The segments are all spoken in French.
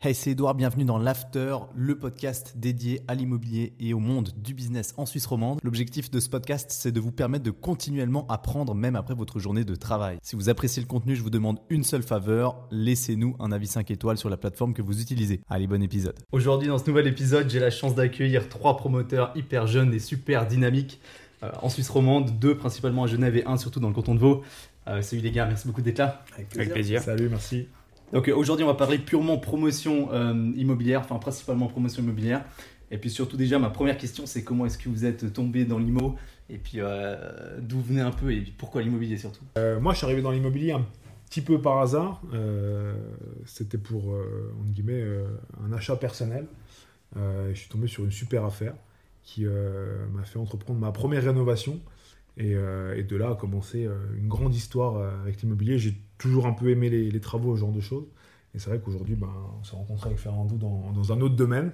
Hey, c'est Edouard, bienvenue dans l'After, le podcast dédié à l'immobilier et au monde du business en Suisse romande. L'objectif de ce podcast, c'est de vous permettre de continuellement apprendre même après votre journée de travail. Si vous appréciez le contenu, je vous demande une seule faveur, laissez-nous un avis 5 étoiles sur la plateforme que vous utilisez. Allez, bon épisode. Aujourd'hui, dans ce nouvel épisode, j'ai la chance d'accueillir trois promoteurs hyper jeunes et super dynamiques euh, en Suisse romande, deux principalement à Genève et un surtout dans le canton de Vaud. Euh, salut les gars, merci beaucoup d'être là. Avec plaisir. Salut, merci. Donc euh, aujourd'hui, on va parler purement promotion euh, immobilière, enfin principalement promotion immobilière. Et puis surtout déjà, ma première question, c'est comment est-ce que vous êtes tombé dans l'IMO Et puis euh, d'où venez un peu et pourquoi l'immobilier surtout? Moi, je suis arrivé dans l'immobilier un petit peu par hasard. C'était pour, entre guillemets, un achat personnel. Je suis tombé sur une super affaire qui m'a fait entreprendre ma première rénovation. Et, euh, et de là a commencé euh, une grande histoire euh, avec l'immobilier. J'ai toujours un peu aimé les, les travaux, ce genre de choses. Et c'est vrai qu'aujourd'hui, ben, on s'est rencontré avec Fernando dans, dans un autre domaine.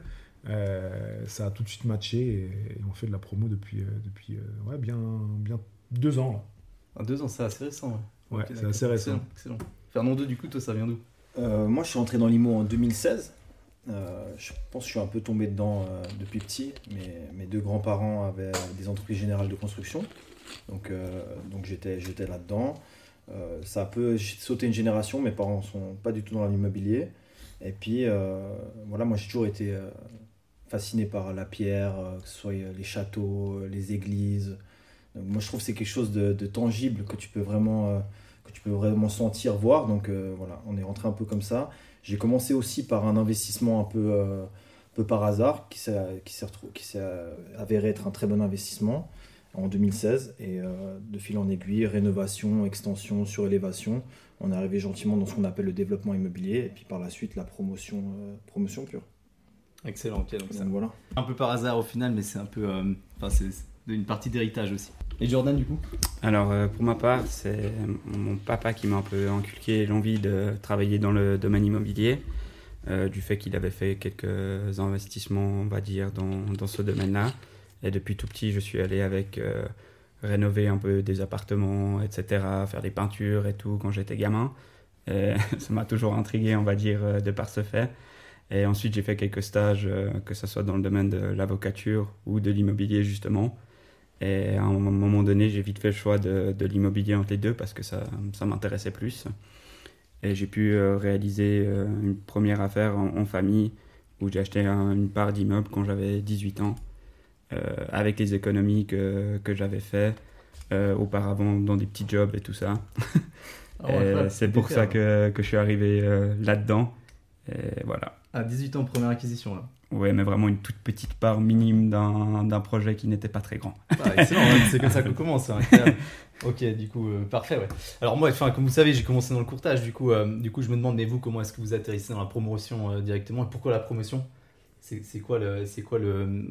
Euh, ça a tout de suite matché et, et on fait de la promo depuis, euh, depuis euh, ouais, bien, bien deux ans. Là. Ah, Deux ans, c'est assez récent. Ouais, c'est assez récent. Excellent, excellent. Fernando, du coup, toi, ça vient d'où? Euh, moi, je suis rentré dans l'IMO en 2016. Euh, je pense que je suis un peu tombé dedans euh, depuis petit. mais mes deux grands-parents avaient des entreprises générales de construction. Donc, euh, donc j'étais, là-dedans. Euh, ça a un peu j'ai sauté une génération. Mes parents sont pas du tout dans l'immobilier. Et puis, euh, voilà, moi, j'ai toujours été fasciné par la pierre, que ce soit les châteaux, les églises. Moi, je trouve que c'est quelque chose de, tangible que tu peux vraiment... que tu peux vraiment sentir, voir. Donc voilà, on est rentré un peu comme ça. J'ai commencé aussi par un investissement un peu, un peu par hasard, qui s'est, qui, s'est avéré être un très bon investissement en 2016. Et euh, de fil en aiguille, rénovation, extension, surélévation, on est arrivé gentiment dans ce qu'on appelle le développement immobilier. Et puis par la suite, la promotion, euh, promotion pure. Excellent, ok. Donc, ça- Donc voilà. un peu par hasard au final, mais c'est un peu. euh, Enfin, c'est c'est une partie d'héritage aussi. Et Jordan, du coup? Alors euh, pour ma part, c'est mon papa qui m'a un peu inculqué l'envie de travailler dans le domaine immobilier, euh, du fait qu'il avait fait quelques investissements, on va dire, dans, dans ce domaine-là. Et depuis tout petit, je suis allé avec euh, rénover un peu des appartements, etc., faire des peintures et tout quand j'étais gamin. Ça m'a toujours intrigué, on va dire, euh, de par ce fait. Et ensuite, j'ai fait quelques stages, euh, que ce soit dans le domaine de l'avocature ou de l'immobilier, justement. Et à un moment donné, j'ai vite fait le choix de, de l'immobilier entre les deux parce que ça, ça m'intéressait plus. Et j'ai pu réaliser une première affaire en, famille où j'ai acheté un- une part d'immeuble quand j'avais 18 ans avec les économies que, que j'avais fait euh, auparavant dans des petits jobs et tout ça. Ah, c'est pour ça que, que je suis arrivé euh, là-dedans. Et voilà. À 18 ans, première acquisition, là. Ouais, mais vraiment une toute petite part minime d'un projet qui n'était pas très grand. Ah, excellent, ouais, c'est comme ça qu'on commence. incroyable. ok, du coup, euh, parfait. Ouais. Alors moi, enfin, comme vous savez, j'ai commencé dans le courtage. Du coup, euh, du coup, je me demande, mais vous, comment est-ce que vous atterrissez dans la promotion euh, directement? Et pourquoi la promotion? C'est quoi le, c'est quoi le,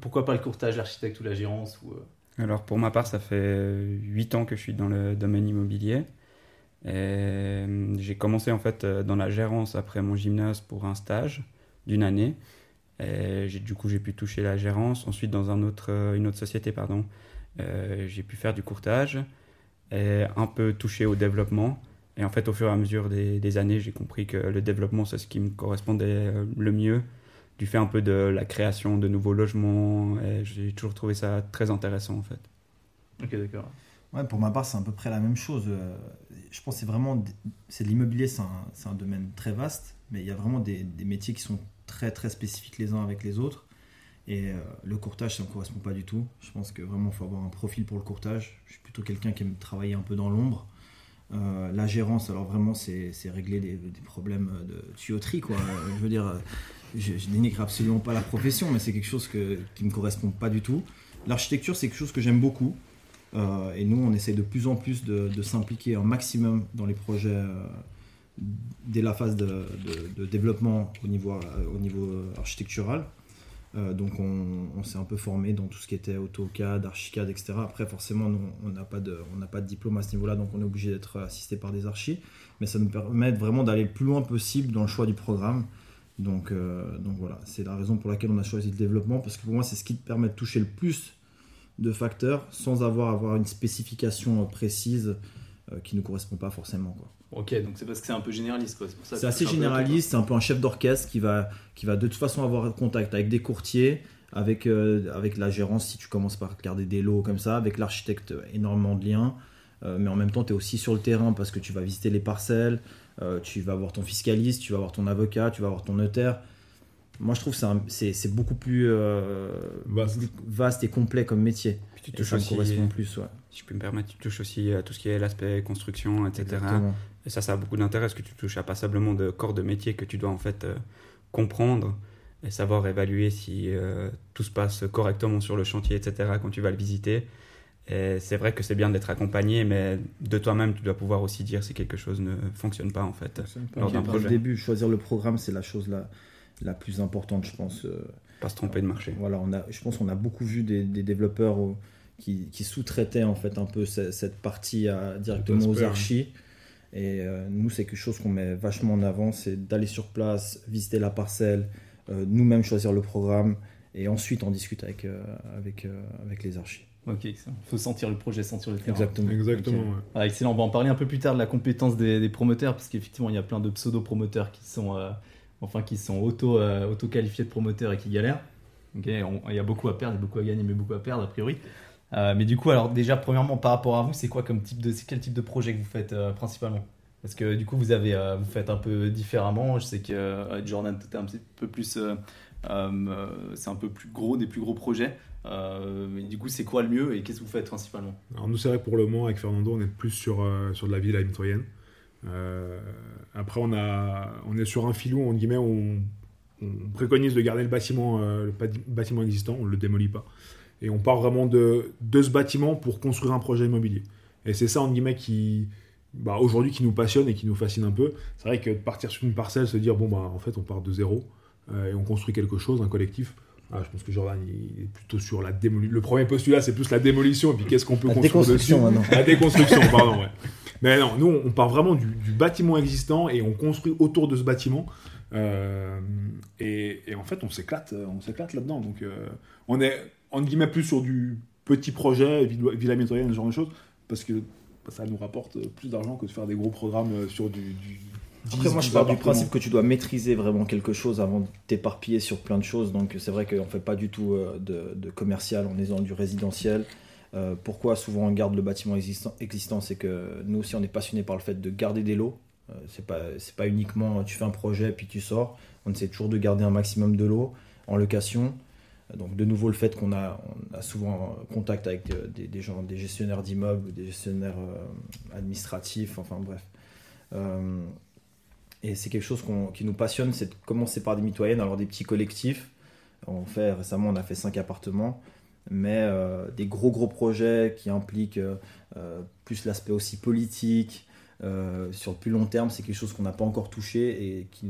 pourquoi pas le courtage, l'architecte ou la gérance ou euh, Alors pour ma part, ça fait 8 ans que je suis dans le domaine immobilier. Euh, j'ai commencé en fait euh, dans la gérance après mon gymnase pour un stage d'une année. Du coup, j'ai pu toucher la gérance. Ensuite, dans un autre, une autre société, pardon, j'ai pu faire du courtage et un peu toucher au développement. Et en fait, au fur et à mesure des, années, j'ai compris que le développement, c'est ce qui me correspondait le mieux, du fait un peu de la création de nouveaux logements. Et j'ai toujours trouvé ça très intéressant en fait. Ok, d'accord. Ouais, pour ma part, c'est à peu près la même chose. Euh, Je pense que c'est vraiment. C'est de l'immobilier, c'est un, c'est un domaine très vaste, mais il y a vraiment des, des métiers qui sont très très spécifiques les uns avec les autres. Et euh, le courtage, ça ne me correspond pas du tout. Je pense que vraiment, il faut avoir un profil pour le courtage. Je suis plutôt quelqu'un qui aime travailler un peu dans l'ombre. Euh, la gérance, alors vraiment, c'est c'est régler des, des problèmes de tuyauterie, quoi. Je veux dire, euh, je, je dénigre absolument pas la profession, mais c'est quelque chose que, qui me correspond pas du tout. L'architecture, c'est quelque chose que j'aime beaucoup. Euh, et nous, on essaie de plus en plus de, s'impliquer un maximum dans les projets euh, dès la phase de, développement au niveau, euh, architectural. Donc, on, s'est un peu formé dans tout ce qui était AutoCAD, Archicad, etc. Après, forcément, on n'a pas de diplôme à ce niveau-là, donc on est obligé d'être assisté par des archis. Mais ça nous permet vraiment d'aller le plus loin possible dans le choix du programme. Donc, euh, donc voilà, c'est la raison pour laquelle on a choisi le développement, parce que pour moi, c'est ce qui te permet de toucher le plus de facteurs sans avoir, avoir une spécification euh, précise qui ne correspond pas forcément. Quoi. Ok, donc c'est parce que c'est un peu généraliste. C'est assez généraliste, c'est un peu un chef d'orchestre qui va, qui va de toute façon avoir contact avec des courtiers, avec, euh, avec la gérance si tu commences par garder des lots comme ça, avec l'architecte, énormément de liens. Euh, mais en même temps, tu es aussi sur le terrain parce que tu vas visiter les parcelles, euh, tu vas voir ton fiscaliste, tu vas voir ton avocat, tu vas voir ton notaire. Moi, je trouve que c'est beaucoup plus vaste. vaste. et complet comme métier. tu touches aussi, correspond plus. Ouais. Si je peux me permettre, tu touches aussi à tout ce qui est l'aspect construction, etc. Exactement. Et ça, ça a beaucoup d'intérêt parce que tu touches à passablement de corps de métier que tu dois en fait euh, comprendre et savoir évaluer si euh, tout se passe correctement sur le chantier, etc. quand tu vas le visiter. Et c'est vrai que c'est bien d'être accompagné, mais de toi-même, tu dois pouvoir aussi dire si quelque chose ne fonctionne pas en fait. Lors d'un projet. Au début, choisir le programme, c'est la chose la, la plus importante, je pense. Euh, pas se tromper de marché. Voilà, on a, je pense qu'on a beaucoup vu des, développeurs qui, qui sous-traitaient en fait un peu cette, partie à, directement aux archis. Et euh, nous, c'est quelque chose qu'on met vachement en avant, c'est d'aller sur place, visiter la parcelle, euh, nous-mêmes choisir le programme, et ensuite on discute avec, euh, avec, avec les archives. Ok, il faut sentir le projet, sentir le terrain. Exactement. Exactement ah, excellent, on va en parler un peu plus tard de la compétence des, promoteurs, parce qu'effectivement, il y a plein de pseudo-promoteurs qui sont, enfin, qui sont auto, auto-qualifiés de promoteurs et qui galèrent. Ok, il y a beaucoup à perdre, beaucoup à gagner, mais beaucoup à perdre, a priori. Euh, mais du coup, alors déjà, premièrement, par rapport à vous, c'est quoi comme type de, quel type de projet que vous faites euh, principalement? Parce que du coup, vous avez, euh, vous faites un peu différemment. Je sais que Jordan, tu un petit peu plus, c'est un peu plus gros, des plus gros projets. mais du coup, c'est quoi le mieux et qu'est-ce que vous faites principalement? Alors nous, c'est vrai pour le moment, avec Fernando, on est plus sur sur de la vie mitoyenne. après, on a, on est sur un filon, en guillemets, on, on préconise de garder le bâtiment, bâtiment existant, on ne le démolit pas. Et on part vraiment de, de ce bâtiment pour construire un projet immobilier. Et c'est ça, en guillemets, qui, bah, aujourd'hui, qui nous passionne et qui nous fascine un peu. C'est vrai que de partir sur une parcelle, se dire, bon, bah, en fait, on part de zéro euh, et on construit quelque chose, un collectif. Ah, je pense que Jordan il est plutôt sur la démolition. Le premier postulat, c'est plus la démolition et puis qu'est-ce qu'on peut la construire Maintenant. La déconstruction, pardon, ouais. Mais non, nous, on part vraiment du, du, bâtiment existant et on construit autour de ce bâtiment. Euh, et, et, en fait, on s'éclate, on s'éclate là-dedans. Donc, euh, on est en guillemets plus sur du petit projet, Villa Mitoyenne, ce genre de choses, parce que ça nous rapporte plus d'argent que de faire des gros programmes euh, sur du. du Après, moi, je pars du principe que tu dois maîtriser vraiment quelque chose avant de t'éparpiller sur plein de choses. Donc, c'est vrai qu'on ne fait pas du tout euh, de, commercial, on est dans du résidentiel. Euh, pourquoi souvent on garde le bâtiment existant, existant C'est que nous aussi, on est passionné par le fait de garder des lots. c'est pas, pas uniquement tu fais un projet puis tu sors. On essaie toujours de garder un maximum de lots en location. Donc de nouveau le fait qu'on a, a souvent contact avec euh, des, gens, des gestionnaires d'immeubles, des gestionnaires euh, administratifs, enfin bref. Euh, et c'est quelque chose qui nous passionne, c'est de commencer par des mitoyennes, alors des petits collectifs. On fait récemment, on a fait cinq appartements, mais des gros gros projets qui impliquent plus l'aspect aussi politique, euh, sur le plus long terme, c'est quelque chose qu'on n'a pas encore touché et qui,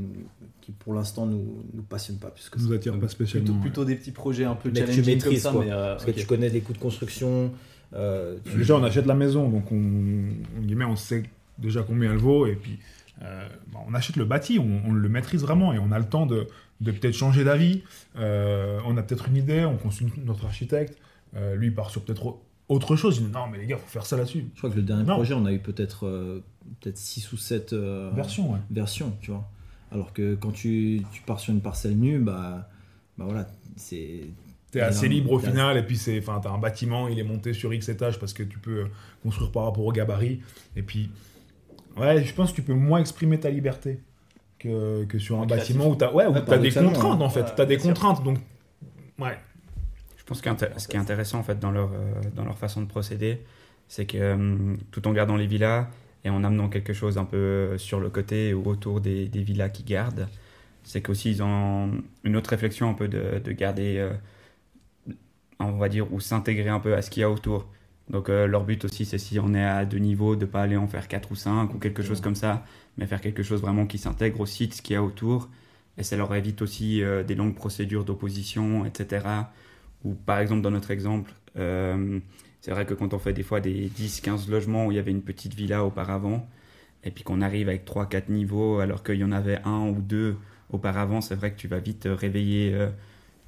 qui pour l'instant nous, nous passionne pas. Puisque nous attire pas spécialement. Plutôt, des petits projets un peu challenging comme ça. Mais euh, Parce que tu connais des coûts de construction. Euh, déjà, on achète la maison, donc on, on, on sait déjà combien elle vaut et puis bah, on achète le bâti, on, le maîtrise vraiment et on a le temps de, de peut-être changer d'avis. on a peut-être une idée, on consulte notre architecte. lui, il part sur peut-être autre chose. Il dit non, mais les gars, faut faire ça là-dessus. Je crois que le dernier projet, on a eu peut-être peut-être 6 ou 7 euh, versions, versions, tu vois. Alors que quand tu, tu, pars sur une parcelle nue, bah, bah voilà, c'est. T'es assez libre au final, et puis c'est, enfin, t'as un bâtiment, il est monté sur X étages parce que tu peux construire par rapport au gabarit. Et puis, ouais, je pense que tu peux moins exprimer ta liberté que, que sur un bâtiment où t'as, ouais, as des contraintes en fait. tu t'as des contraintes, donc, ouais. Je pense que ce qui est intéressant en fait dans leur, euh, dans leur façon de procéder, c'est que euh, tout en gardant les villas, et en amenant quelque chose un peu euh, sur le côté ou autour des, des villas qui gardent, c'est qu'aussi ils ont une autre réflexion un peu de, de garder, euh, on va dire, ou s'intégrer un peu à ce qu'il y a autour. Donc euh, leur but aussi, c'est si on est à deux niveaux, de pas aller en faire quatre ou cinq ou quelque chose comme ça, mais faire quelque chose vraiment qui s'intègre aussi de ce qu'il y a autour. Et ça leur évite aussi des longues procédures d'opposition, etc. Ou par exemple, dans notre exemple, c'est vrai que quand on fait des fois des 10-15 logements où il y avait une petite villa auparavant, et puis qu'on arrive avec 3-4 niveaux alors qu'il y en avait un ou deux auparavant, c'est vrai que tu vas vite réveiller euh,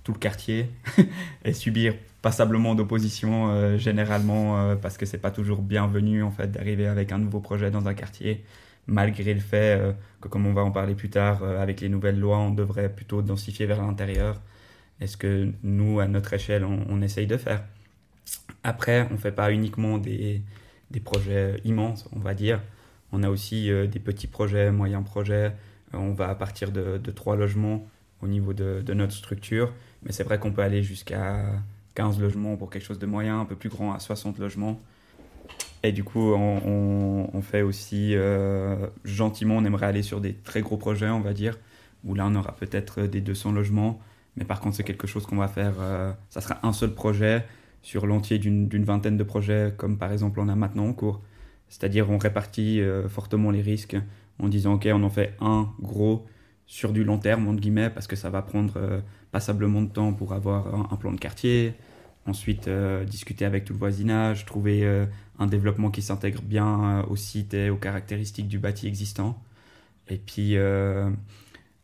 tout le quartier et subir passablement d'opposition euh, généralement euh, parce que c'est pas toujours bienvenu en fait d'arriver avec un nouveau projet dans un quartier malgré le fait euh, que comme on va en parler plus tard avec les nouvelles lois on devrait plutôt densifier vers l'intérieur. Est ce que nous à notre échelle on, on, essaye de faire. Après on fait pas uniquement des, des projets immenses on va dire. On a aussi des petits projets moyens projets. On va à partir de, de trois logements au niveau de, de notre structure. Mais c'est vrai qu'on peut aller jusqu'à 15 logements pour quelque chose de moyen, un peu plus grand, à 60 logements. Et du coup, on, fait aussi, euh, gentiment, on aimerait aller sur des très gros projets, on va dire, où là, on aura peut-être des 200 logements. Mais par contre, c'est quelque chose qu'on va faire, euh, ça sera un seul projet sur l'entier d'une vingtaine de projets, comme par exemple on a maintenant en cours. C'est-à-dire, on répartit euh, fortement les risques en disant, OK, on en fait un gros sur du long terme, entre guillemets, parce que ça va prendre passablement de temps pour avoir un, plan de quartier, ensuite euh, discuter avec tout le voisinage, trouver euh, un développement qui s'intègre bien euh, au site et aux caractéristiques du bâti existant. Et puis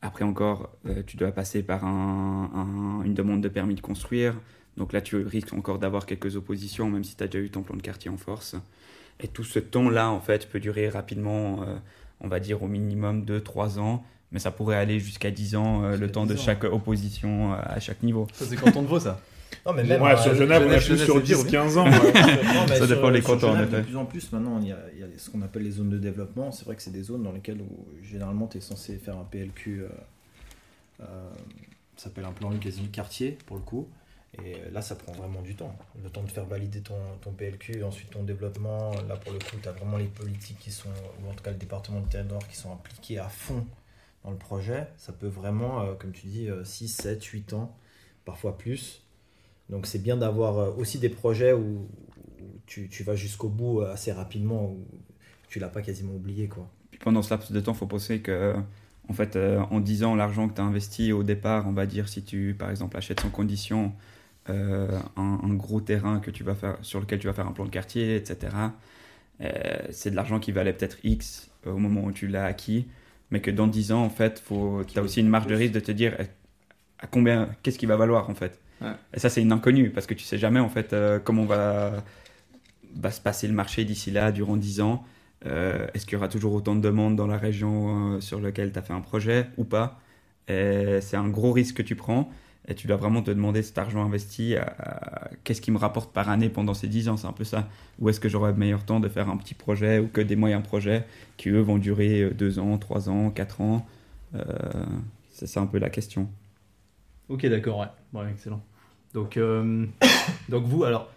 après encore, tu dois passer par un, une demande de permis de construire. Donc là, tu risques encore d'avoir quelques oppositions, même si tu as déjà eu ton plan de quartier en force. Et tout ce temps-là, en fait, peut durer rapidement, on va dire au minimum 2-3 ans mais ça pourrait aller jusqu'à 10 ans, euh, le temps de chaque opposition euh, à chaque niveau. Ça, c'est quand on te vaut ça. Non, mais même, ouais, sur Genève, on est plus sur 10-15 ans. ça dépend des cantons, en effet. De plus en plus, maintenant, il y a, il y a ce qu'on appelle les zones de développement. C'est vrai que c'est des zones dans lesquelles, où, généralement, tu es censé faire un PLQ. Euh, euh, ça s'appelle un plan quasi quartier, pour le coup. Et là, ça prend vraiment du temps. Le temps de faire valider ton, ton PLQ, ensuite ton développement. Là, pour le coup, tu as vraiment les politiques qui sont, ou en tout cas le département du territoire, qui sont impliqués à fond dans le projet, ça peut vraiment, euh, comme tu dis, 6, 7, 8 ans, parfois plus. Donc c'est bien d'avoir euh, aussi des projets où, tu, tu, vas jusqu'au bout euh, assez rapidement, où tu l'as pas quasiment oublié. Quoi. Puis pendant ce laps de temps, il faut penser que en fait, en 10 ans, l'argent que tu as investi au départ, on va dire, si tu, par exemple, achètes sans condition un, un, gros terrain que tu vas faire, sur lequel tu vas faire un plan de quartier, etc., c'est de l'argent qui valait peut-être X au moment où tu l'as acquis mais que dans 10 ans, en fait, tu as aussi une marge de risque de te dire eh, à combien, qu'est-ce qui va valoir, en fait? Et ça, c'est une inconnue, parce que tu sais jamais, en fait, euh, comment va, se passer le marché d'ici là, durant 10 ans. Euh, est-ce qu'il y aura toujours autant de demandes dans la région euh, sur laquelle tu as fait un projet ou pas? C'est un gros risque que tu prends. Et tu dois vraiment te demander cet argent investi, qu'est-ce qui me rapporte par année pendant ces 10 ans, c'est un peu ça. Ou est-ce que j'aurai meilleur temps de faire un petit projet ou que des moyens projets qui, eux, vont durer 2 ans, 3 ans, 4 ans? C'est ça un peu la question. Ok, d'accord, ouais. Excellent. Donc, euh, donc vous, alors,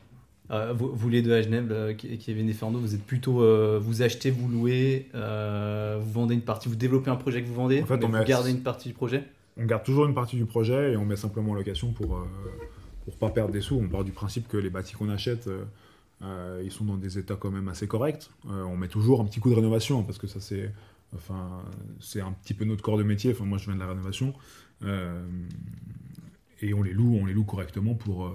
euh, vous, les deux à Genève, Kevin et Fernando, vous êtes plutôt, vous achetez, vous louez, vous vendez une partie, vous développez un projet que vous vendez, en fait, on vous gardez une partie du projet? On garde toujours une partie du projet et on met simplement en location pour ne euh, pas perdre des sous. On part du principe que les bâtis qu'on achète, euh, euh, ils sont dans des états quand même assez corrects. on met toujours un petit coup de rénovation parce que ça c'est enfin c'est un petit peu notre corps de métier. Enfin moi je viens de la rénovation et on les loue, on les loue correctement pour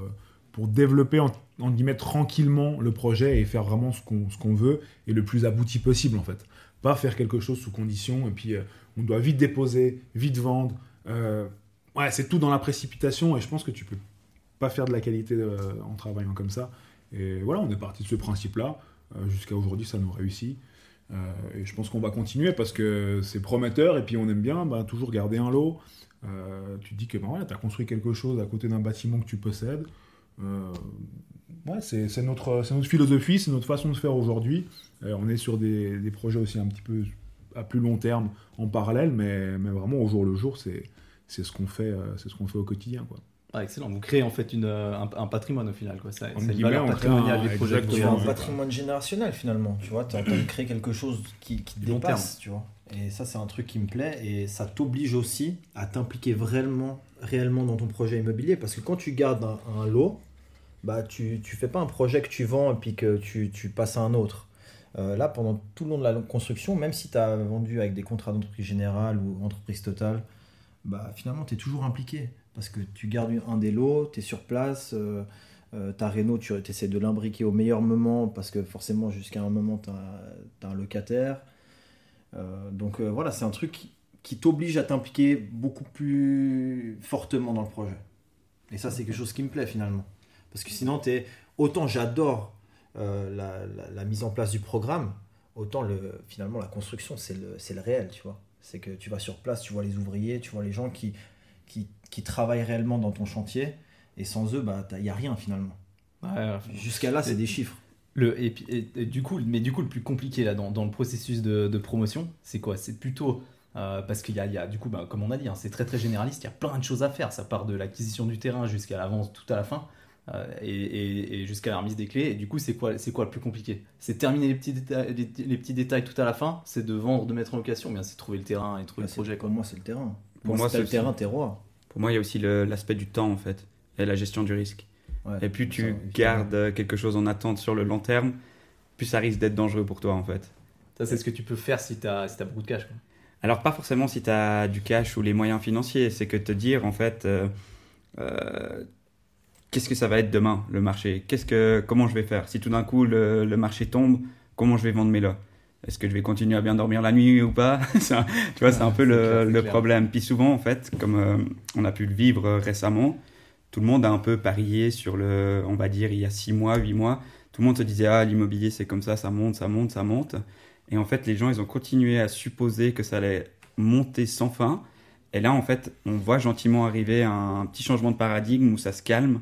pour développer en, guillemets tranquillement le projet et faire vraiment ce qu'on qu'on veut et le plus abouti possible en fait. Pas faire quelque chose sous condition et puis on doit vite déposer, vite vendre. Euh, ouais, c'est tout dans la précipitation et je pense que tu peux pas faire de la qualité euh, en travaillant comme ça. Et voilà, on est parti de ce principe-là. Euh, jusqu'à aujourd'hui, ça nous réussit. et je pense qu'on va continuer parce que c'est prometteur et puis on aime bien bah, toujours garder un lot. Tu dis que ouais, tu as construit quelque chose à côté d'un bâtiment que tu possèdes. ouais, c'est notre, notre philosophie, c'est notre façon de faire aujourd'hui. on est sur des, des, projets aussi un petit peu à plus long terme en parallèle, mais, mais vraiment au jour le jour, c'est c'est ce qu'on fait, euh, c'est ce qu'on fait au quotidien, quoi. Ah, excellent. Vous créez en fait une, euh, un, patrimoine au final. Quoi. Ça, c'est une valeur patrimoniale des projets. un patrimoine générationnel finalement. Tu vois, tu es en train de créer quelque chose qui, qui te dépasse. Tu vois. Et ça, c'est un truc qui me plaît. Et ça t'oblige aussi à t'impliquer réellement, réellement dans ton projet immobilier. Parce que quand tu gardes un, lot, bah, tu ne fais pas un projet que tu vends et puis que tu, passes à un autre. Euh, là, pendant tout le long de la construction, même si tu as vendu avec des contrats d'entreprise générale ou entreprise totale, bah, finalement, tu es toujours impliqué. Parce que tu gardes un des lots, tu es sur place, euh, euh, ta tu essaies de l'imbriquer au meilleur moment, parce que forcément, jusqu'à un moment, tu as, un locataire. Euh, donc voilà, c'est un truc qui, t'oblige à t'impliquer beaucoup plus fortement dans le projet. Et ça, c'est quelque chose qui me plaît finalement. Parce que sinon, es, autant j'adore euh, la, la, mise en place du programme, autant le, finalement la construction, c'est le, le réel, tu vois. C'est que tu vas sur place, tu vois les ouvriers, tu vois les gens qui, qui, qui travaillent réellement dans ton chantier, et sans eux, il bah, n'y a rien finalement. Jusqu'à là, c'est des chiffres. Le, et, du coup, mais du coup, le plus compliqué là, dans, dans le processus de, de promotion, c'est quoi? C'est plutôt euh, parce qu'il y, y a, du coup, bah, comme on a dit, hein, c'est très très généraliste, il y a plein de choses à faire. Ça part de l'acquisition du terrain jusqu'à l'avance, tout à la fin, euh, et, jusqu'à la remise des clés. Et du coup, c'est quoi, c'est quoi le plus compliqué? C'est terminer les petits, détails, les, petits détails tout à la fin, c'est de vendre, de mettre en location, bien c'est trouver le terrain et trouver le projet. Pour moi, c'est le terrain. Pour moi, c'est le terrain, t'es roi. Pour moi, il y a aussi l'aspect du temps en fait, et la gestion du risque. Et plus tu gardes quelque chose en attente sur le long terme, plus ça risque d'être dangereux pour toi en fait. Ça, c'est ce que tu peux faire si tu as, si as beaucoup de cash. Alors, pas forcément si tu as du cash ou les moyens financiers, c'est que te dire en fait. Euh, euh, qu'est-ce que ça va être demain, le marché? Qu'est-ce que, Comment je vais faire? Si tout d'un coup le, marché tombe, comment je vais vendre mes lots? Est-ce que je vais continuer à bien dormir la nuit ou pas? Tu vois, c'est un peu le, problème. Puis souvent, en fait, comme euh, on a pu le vivre récemment, tout le monde a un peu parié sur le, on va dire, il y a 6 mois, 8 mois. Tout le monde se disait, ah, l'immobilier, c'est comme ça, ça monte, ça monte, ça monte. Et en fait, les gens, ils ont continué à supposer que ça allait monter sans fin. Et là, en fait, on voit gentiment arriver un petit changement de paradigme où ça se calme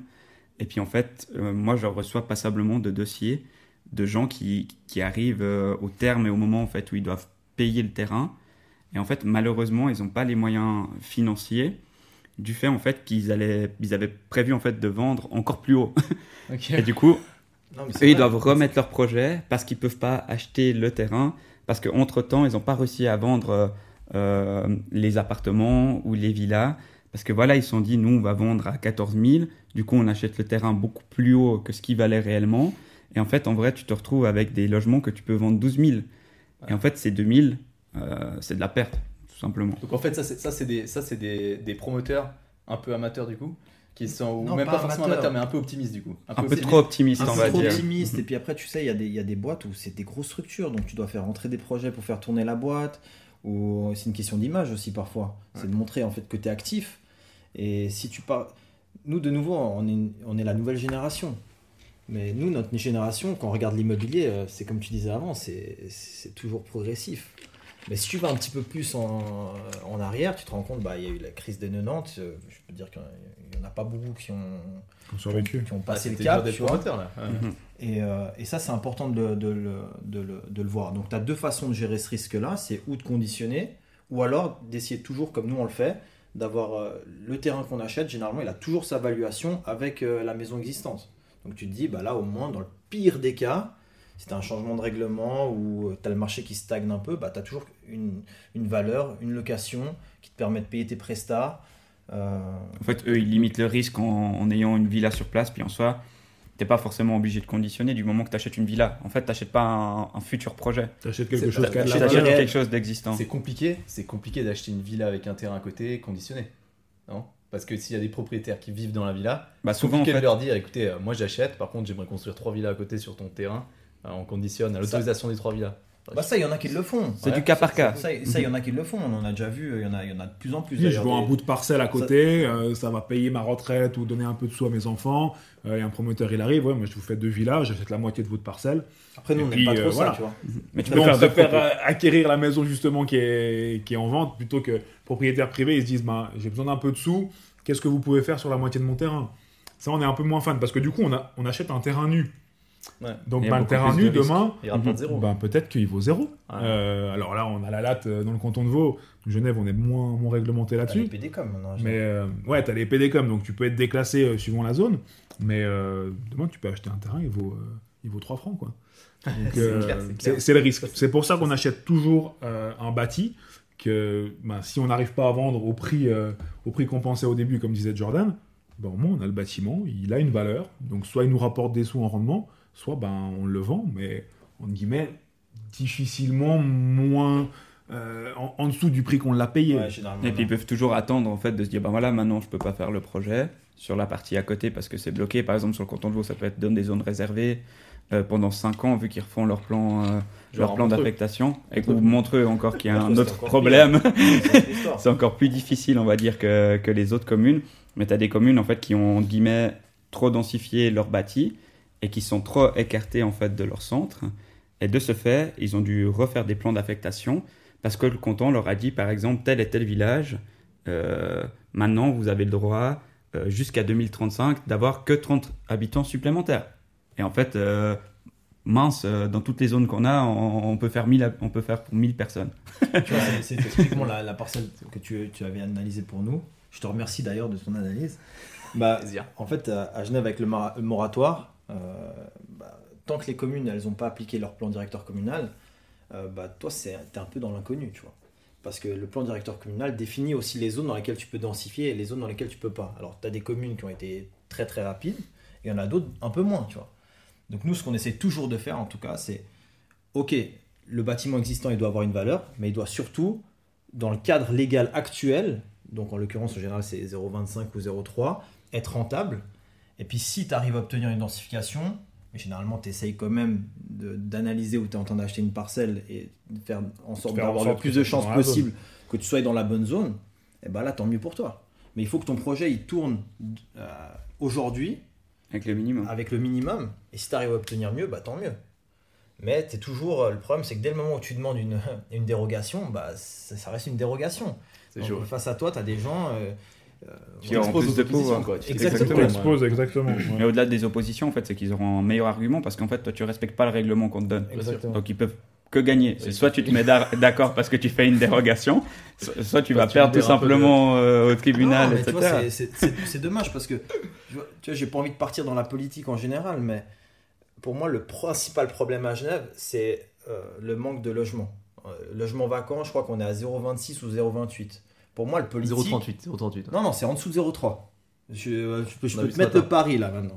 et puis en fait, euh, moi, je reçois passablement de dossiers de gens qui, qui arrivent euh, au terme et au moment en fait où ils doivent payer le terrain. Et en fait, malheureusement, ils n'ont pas les moyens financiers du fait en fait qu'ils allaient, ils avaient prévu en fait de vendre encore plus haut. Et du coup, eux, ils doivent remettre leur projet parce qu'ils peuvent pas acheter le terrain parce qu'entre temps, ils n'ont pas réussi à vendre euh, les appartements ou les villas parce que voilà, ils se sont dit, nous, on va vendre à 14 000. Du coup, on achète le terrain beaucoup plus haut que ce qui valait réellement. Et en fait, en vrai, tu te retrouves avec des logements que tu peux vendre 12 000. Et en fait, ces 2 000, euh, c'est de la perte, simplement. Donc en fait, ça, c'est des, des, des, promoteurs un peu amateurs, du coup qui sont ou même pas, forcément amateurs mais un peu optimistes du coup un, peu, trop optimistes on va dire optimiste et puis après tu sais il y, y, a des boîtes où c'est des grosses structures donc tu dois faire rentrer des projets pour faire tourner la boîte ou c'est une question d'image aussi parfois c'est de montrer en fait que tu es actif et si tu parles. Nous, de nouveau, on est, on est la nouvelle génération. Mais nous, notre génération, quand on regarde l'immobilier, euh, c'est comme tu disais avant, c'est toujours progressif. Mais si tu vas un petit peu plus en, en arrière, tu te rends compte, bah, il y a eu la crise des 90, euh, je peux dire qu'il n'y en a pas beaucoup qui ont, survécu. Qui, ont passé le cap. Tu vois. Là. Mhm. Et, euh, et, ça, c'est important de, de, de, de, le voir. Donc, tu as deux façons de gérer ce risque-là c'est ou de conditionner, ou alors d'essayer toujours, comme nous on le fait, d'avoir euh, le terrain qu'on achète, généralement, il a toujours sa valuation avec euh, la maison existante. Donc tu te dis, bah là, au moins, dans le pire des cas, si tu as un changement de règlement ou euh, tu as le marché qui stagne un peu, bah, tu as toujours une, une, valeur, une location qui te permet de payer tes prestats. En fait, eux, ils limitent le risque en, en, ayant une villa sur place, puis en soi, t'es pas forcément obligé de conditionner du moment que tu achètes une villa. En fait, tu n'achètes pas un, futur projet. Tu achètes quelque chose, quelque chose d'existant. C'est compliqué, c'est compliqué d'acheter une villa avec un terrain à côté conditionné. Non? Parce que s'il y a des propriétaires qui vivent dans la villa, bah souvent compliqué en fait... de leur dire écoutez, euh, moi j'achète, par contre j'aimerais construire trois villas à côté sur ton terrain, euh, on conditionne à l'autorisation des trois villas. Bah ça, il y en a qui le font. C'est du cas par cas. Ça, il y en a qui le font. On en a déjà vu. Il y en a, il y en a de plus en plus. je vois un bout de parcelle à côté. Euh, ça... va payer ma retraite ou donner un peu de sous à mes enfants. Euh, et un promoteur, il arrive. Ouais, moi, je vous fais deux villas. J'achète la moitié de votre parcelle. Après, nous, on n'aime pas trop euh, ça, tu vois. Mais tu peux faire acquérir la maison justement qui est, qui est en vente plutôt que propriétaire privé. Ils se disent, bah, j'ai besoin d'un peu de sous. Qu'est-ce que vous pouvez faire sur la moitié de mon terrain? Ça, on est un peu moins fan parce que du coup, on, a, on achète un terrain nu. Donc, ben, le terrain nu, demain, ben, peut-être qu'il vaut zéro. Euh, alors là, on a la latte euh, dans le canton de Vaud. Genève, on est moins, moins réglementé là-dessus. les PDCOM maintenant. Mais euh, ouais, t'as les PDCOM, donc tu peux être déclassé suivant la zone. Mais demain, tu peux acheter un terrain, il vaut, il vaut 3 francs. quoi. C'est le risque. C'est pour ça qu'on achète toujours un bâti. Que ben, si on n'arrive pas à vendre au prix, au prix qu'on pensait au début, comme disait Jordan, ben, au moins on a le bâtiment, il a une valeur. Donc soit il nous rapporte des sous en rendement, soit ben, on le vend, mais en guillemets, difficilement moins euh, en, dessous du prix qu'on l'a payé. et puis ils peuvent toujours attendre en fait de se dire ben voilà maintenant je peux pas faire le projet sur la partie à côté parce que c'est bloqué. Par exemple sur le canton de Vaud ça peut être dans des zones réservées euh, pendant 5 ans vu qu'ils refont leur plan, euh, leur plan d'affectation. Et vous Montreux encore qu'il y a un autre problème. c'est encore plus difficile on va dire que, que les autres communes. Mais tu as des communes en fait qui ont guillemets trop densifié leur bâti et qui sont trop écartés en fait de leur centre. Et de ce fait, ils ont dû refaire des plans d'affectation parce que le canton leur a dit, par exemple, tel et tel village, euh, maintenant vous avez le droit euh, jusqu'à 2035 d'avoir que 30 habitants supplémentaires. Et en fait, euh, mince, euh, dans toutes les zones qu'on a, on, on peut faire 1000, hab- on peut faire pour 1000 personnes. Tu vois, c'est- typiquement la, la parcelle que tu, tu avais analysée pour nous. Je te remercie d'ailleurs de ton analyse. Bah, Plaisir. en fait, à, Genève, avec le, mora- le moratoire, bah, tant que les communes, elles n'ont pas appliqué leur plan directeur communal, euh, bah, toi, c'est- t'es un peu dans l'inconnu, tu vois. Parce que le plan directeur communal définit aussi les zones dans lesquelles tu peux densifier et les zones dans lesquelles tu peux pas. Alors, tu as des communes qui ont été très très rapides, et il y en a d'autres un peu moins, tu vois. Donc nous, ce qu'on essaie toujours de faire, en tout cas, c'est, ok, le bâtiment existant, il doit avoir une valeur, mais il doit surtout, dans le cadre légal actuel, donc en l'occurrence, en général, c'est 0,25 ou 0,3, être rentable. Et puis si tu arrives à obtenir une densification, mais généralement, tu essayes quand même d'analyser où tu es en train d'acheter une parcelle et de faire en sorte d'avoir le plus de chances possible que tu sois dans la bonne zone, et ben là, tant mieux pour toi. Mais il faut que ton projet, il tourne euh, aujourd'hui Avec le minimum. avec le minimum. Et si tu arrives à obtenir mieux, bah tant mieux. Mais es toujours, le problème, c'est que dès le moment où tu demandes une, une dérogation, bah, ça, ça reste une dérogation. C'est Donc, chaud. face à toi, tu as des gens. euh, euh, Qui Tu auront exposes plus aux de oppositions, pouvoir. quoi. Exactement. exactement. ouais. Mais au-delà des oppositions, en fait, c'est qu'ils auront un meilleur argument parce qu'en fait, toi, tu respectes pas le règlement qu'on te donne. Exactement. Donc, ils peuvent que gagner. C'est soit tu te mets d'accord parce que tu fais une dérogation, so- soit tu vas tu perdre tout simplement euh, au tribunal, Non, etc. c'est- dommage parce que tu vois, tu vois, j'ai pas envie de partir dans la politique en général, mais pour moi, le principal problème à Genève, c'est euh, le manque de logement. Euh, logement vacant, je crois qu'on est à 0,26 ou 0,28. Pour moi, le politique. 038, 038. Non, non, c'est en dessous de 0,3. Je, euh, je peux, je On a peux vu te ce mettre matin. le pari là maintenant.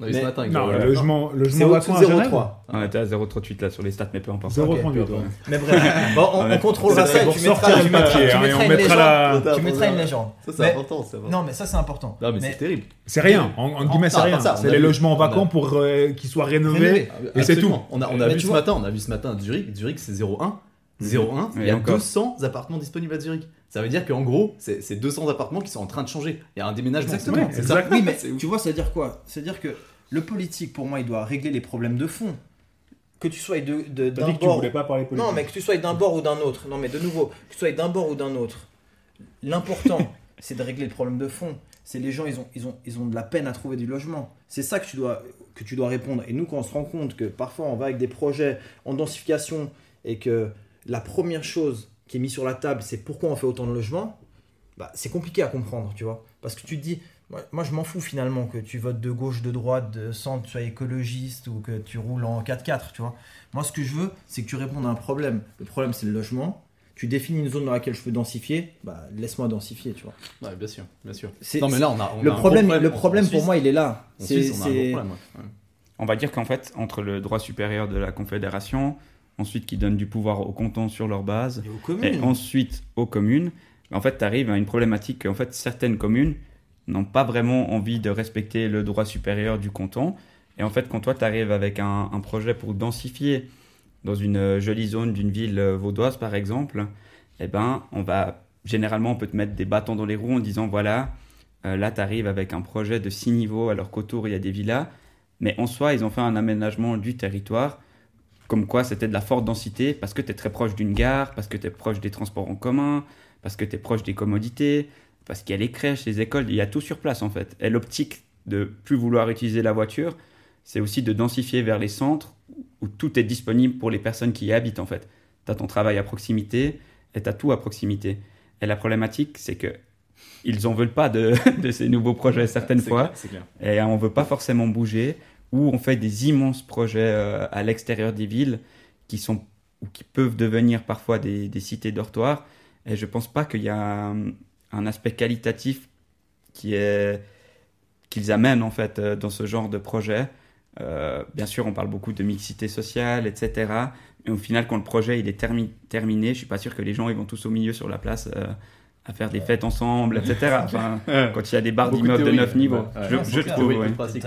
On a vu Mais- ce matin. Non, le logement, logement vacant de à Genève 0,3. On était à 0,38 là sur les stats, mais peu importe. 0,38. Ok, ouais. Mais bref, bon, on, on contrôlera Ça, ça c'est et tu mettras, sortir tu du mettras- tu hein, et mettras on une mettra légende. la- Tu mettras une légende. Ça, c'est important. Non, mais ça, c'est important. Non, mais c'est terrible. C'est rien, en, guillemets, c'est rien. C'est a les vu. logements vacants pour euh, qu'ils soient rénovés. Et c'est Absolument. On a, vu ce matin, on a vu ce matin Zurich. Zurich, c'est 0,1. 0,1, il y a encore. 200 appartements disponibles à Zurich. Ça veut dire qu'en gros, c'est c'est 200 appartements qui sont en train de changer. Il y a un déménagement. Exactement. c'est ça. Oui, mais C'est tu vois, ça veut dire quoi? Ça veut dire que le politique, pour moi, il doit régler les problèmes de fond. Que tu sois de, de- T'as d'un tu bord. voulais pas parler politique. Non, mais que tu sois d'un bord ou d'un autre. Non, mais de nouveau, que tu sois d'un bord ou d'un autre. L'important, c'est de régler le problème de fond. C'est les gens, ils ont, ils, ont, ils ont de la peine à trouver du logement. C'est ça que tu, dois, que tu dois répondre. Et nous, quand on se rend compte que parfois on va avec des projets en densification et que la première chose qui est mise sur la table, c'est pourquoi on fait autant de logements, bah, c'est compliqué à comprendre, tu vois. Parce que tu te dis, moi, moi, je m'en fous finalement que tu votes de gauche, de droite, de centre, tu sois écologiste ou que tu roules en 4x4, tu vois. Moi, ce que je veux, c'est que tu répondes à un problème. Le problème, c'est le logement. Tu définis une zone dans laquelle je peux densifier, bah, laisse-moi densifier, tu vois. Ouais, bien sûr, bien sûr. C'est- Non, mais là, on a. on le a un problème, le problème pour Suisse- moi, il est là. En C'est- Suisse, on a un gros c'est- problème. ouais. Ouais. On va dire qu'en fait, entre le droit supérieur de la Confédération, ensuite qui donne du pouvoir aux cantons sur leur base, Et aux et communes. ensuite aux communes, en fait, tu arrives à une problématique que en fait, certaines communes n'ont pas vraiment envie de respecter le droit supérieur du canton. Et en fait, quand toi, tu arrives avec un, un projet pour densifier dans une euh, jolie zone d'une ville euh, vaudoise, par exemple, eh ben, on va généralement, on peut te mettre des bâtons dans les roues en disant voilà, euh, là, tu arrives avec un projet de six niveaux alors qu'autour, il y a des villas. Mais en soi, ils ont fait un aménagement du territoire comme quoi c'était de la forte densité parce que tu es très proche d'une gare, parce que tu es proche des transports en commun, parce que tu es proche des commodités, parce qu'il y a les crèches, les écoles, il y a tout sur place en fait. Et l'optique de plus vouloir utiliser la voiture, c'est aussi de densifier vers les centres où tout est disponible pour les personnes qui y habitent en fait. Tu as ton travail à proximité et tu as tout à proximité. Et la problématique, c'est que ils en veulent pas de, de ces nouveaux projets certaines fois clair, C'est clair. et on veut pas forcément bouger, ou on fait des immenses projets euh, à l'extérieur des villes qui sont ou qui peuvent devenir parfois des, cités dortoirs. Et je pense pas qu'il y a un, aspect qualitatif qui est qu'ils amènent en fait euh, dans ce genre de projet. Euh, bien sûr, on parle beaucoup de mixité sociale, etc. Mais au final, quand le projet il est termi- terminé, je suis pas sûr que les gens ils vont tous au milieu sur la place à faire des fêtes ensemble, etc. Enfin, quand il y a des barres d'immeubles de théorie, 9 niveaux, ouais. je, je trouve. Oui, T'as ouais.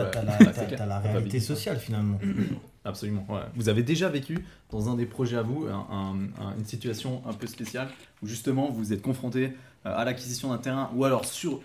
t'as la, réalité sociale finalement. Absolument. ouais. Vous avez déjà vécu dans un des projets à vous un- un- un- une situation un peu spéciale où justement vous êtes confronté euh, à l'acquisition d'un terrain ou alors sur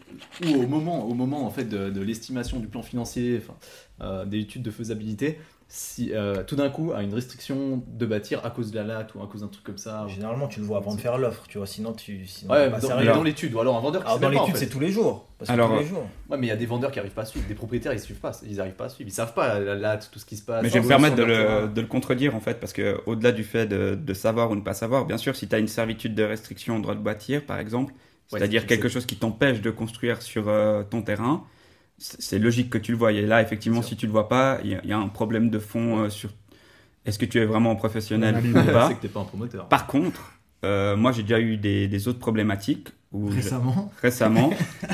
ou au moment au moment en fait de, de l'estimation du plan financier, enfin, euh, des études de faisabilité, si euh, tout d'un coup à une restriction de bâtir à cause de la latte ou à cause d'un truc comme ça. Généralement, tu le vois avant de faire l'offre, tu vois. Sinon, tu. Sinon, Ouais, pas dans, sérieux. dans l'étude ou alors un vendeur qui Alors dans en l'étude, fait. c'est tous les jours. Parce que Alors, tous les jours. Ouais, mais il y a des vendeurs qui arrivent pas à suivre, des propriétaires ils suivent pas, ils arrivent pas à suivre, ils savent pas la latte, tout ce qui se passe. Mais je vais me l'évolution permettre de le, de le contredire en fait, parce que au-delà du fait de, de savoir ou ne pas savoir, bien sûr, si tu as une servitude de restriction au droit de bâtir, par exemple, c'est-à-dire c'est- quelque chose qui t'empêche de construire sur euh, ton terrain, c'est logique que tu le vois. Et là, effectivement, si tu le vois pas, il y, a- il y a un problème de fond euh, sur est-ce que tu es vraiment un professionnel ou pas? c'est que t'es pas un promoteur. Par contre, euh, moi j'ai déjà eu des, des autres problématiques où je- Récemment. récemment,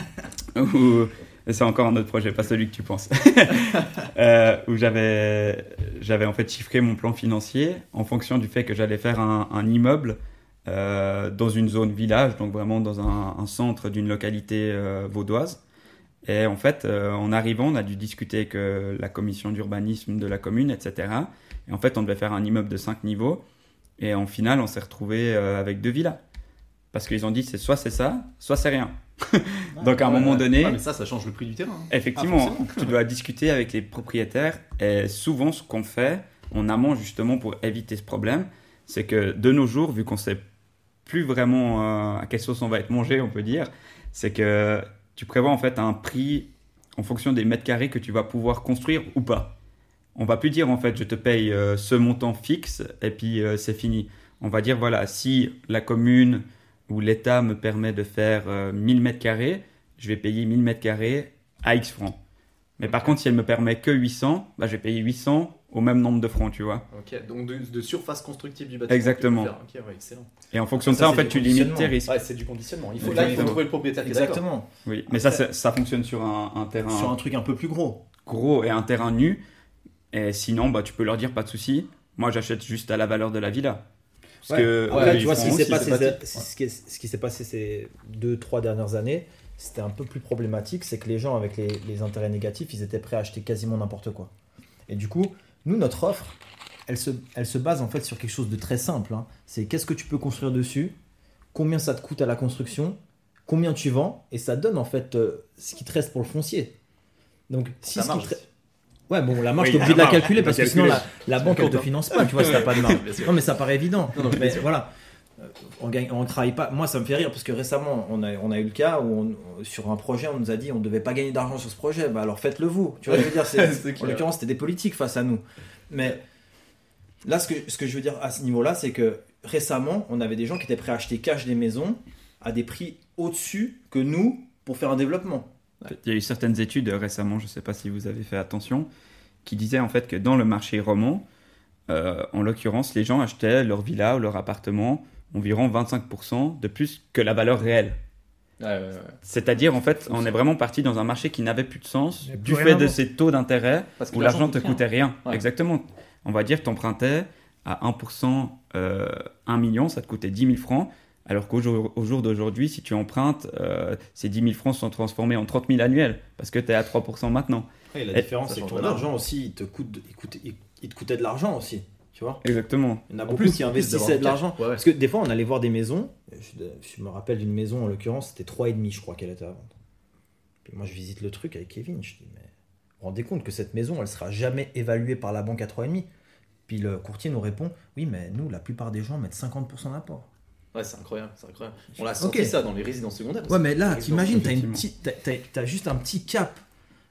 où, c'est encore un autre projet, pas celui que tu penses, Euh, où j'avais, j'avais en fait chiffré mon plan financier en fonction du fait que j'allais faire un, un immeuble dans une zone village, donc vraiment dans un, un centre d'une localité vaudoise. Et en fait, euh, en arrivant, on a dû discuter avec euh, la commission d'urbanisme de la commune, etc. Et en fait, on devait faire un immeuble de 5 niveaux. Et en final, on s'est retrouvé euh, avec deux villas. Parce qu'ils ont dit, c'est soit c'est ça, soit c'est rien. Donc à un moment donné, Ouais, mais ça, ça change le prix du terrain. hein. Effectivement, Ah, forcément. tu dois discuter avec les propriétaires. Et souvent, ce qu'on fait en amont, justement, pour éviter ce problème, c'est que de nos jours, vu qu'on sait plus vraiment euh, à quelle sauce on va être mangé, on peut dire, c'est que tu prévois en fait un prix en fonction des mètres carrés que tu vas pouvoir construire ou pas. On va plus dire en fait, je te paye euh, ce montant fixe et puis euh, c'est fini. On va dire voilà, si la commune ou l'État me permet de faire euh, 1000 mètres carrés, je vais payer 1000 mètres carrés à X francs. Mais par contre, si elle me permet que 800, bah, je vais payer 800 au même nombre de francs, tu vois. Ok, donc de, de surface constructive du bâtiment. Exactement. ouais, excellent. Et en fonction de Ça, ça, en fait, tu limites tes risques. Ouais, c'est du conditionnement. Il faut, là, il faut trouver le propriétaire. Exactement. Oui, mais ça, ça, ça fonctionne sur un, un terrain Sur un truc un peu plus gros. gros et un terrain nu. Et sinon, bah, tu peux leur dire pas de souci. Moi, j'achète juste à la valeur de la villa. Parce Ouais. que Après, tu vois, ce qui s'est passé, ce qui s'est ces deux, trois dernières années, c'était un peu plus problématique. C'est que les gens, avec les, les intérêts négatifs, ils étaient prêts à acheter quasiment n'importe quoi. Et du coup, nous, notre offre, elle se, elle se base en fait sur quelque chose de très simple. hein. C'est qu'est-ce que tu peux construire dessus, combien ça te coûte à la construction, combien tu vends, et ça donne en fait euh, ce qui te reste pour le foncier. Donc, si Ça ce qui te Ouais, bon, la marge, Oui, t'es obligé de la marge, calculer parce que sinon la, la banque, elle te finance pas, tu vois, si t'as pas de marge. Non, mais ça paraît évident. Non, non, mais voilà, on gagne, on travaille pas. Moi, ça me fait rire parce que récemment, on a, on a eu le cas où on- sur un projet, on nous a dit on devait pas gagner d'argent sur ce projet. Bah alors faites-le vous. Tu vois, je veux dire, en l'occurrence, c'était des politiques face à nous. Mais là, ce que, ce que je veux dire à ce niveau-là, c'est que récemment, on avait des gens qui étaient prêts à acheter cash des maisons à des prix au-dessus que nous pour faire un développement. Il y a eu certaines études récemment, je ne sais pas si vous avez fait attention, qui disaient en fait que dans le marché roman, euh, en l'occurrence, les gens achetaient leur villa ou leur appartement environ 25% de plus que la valeur réelle. Ouais, ouais, ouais. C'est-à-dire, en fait, on est vraiment parti dans un marché qui n'avait plus de sens du fait de ces taux d'intérêt où l'argent te rien. coûtait rien. Ouais. Exactement. On va dire que tu empruntais à 1%, euh, 1 million, ça te coûtait 10 000 francs. Alors qu'au jour, au jour d'aujourd'hui, si tu empruntes, euh, ces 10 000 francs sont transformés en 30 000 annuels parce que tu es à 3% maintenant. Et la Et différence, c'est que ton argent aussi, il te, coûte, il, coûte- il- il te coûtait de l'argent aussi. Tu vois Exactement. Il y en a beaucoup plus, qui en plus d'avoir investissaient de l'argent. Ouais, ouais. Parce que des fois, on allait voir des maisons. Je, je me rappelle d'une maison, en l'occurrence, c'était 3,5, je crois qu'elle était à vendre. Puis moi, je visite le truc avec Kevin. Je dis, mais vous vous rendez compte que cette maison, elle sera jamais évaluée par la banque à 3,5 Puis le courtier nous répond, oui, mais nous, la plupart des gens mettent 50% d'apport. Ouais, c'est incroyable, c'est incroyable. On l'a senti ça dans les résidences secondaires. Ouais, mais là, t'imagines, t'as, une petite, t'as, t'as- t'as juste un petit cap.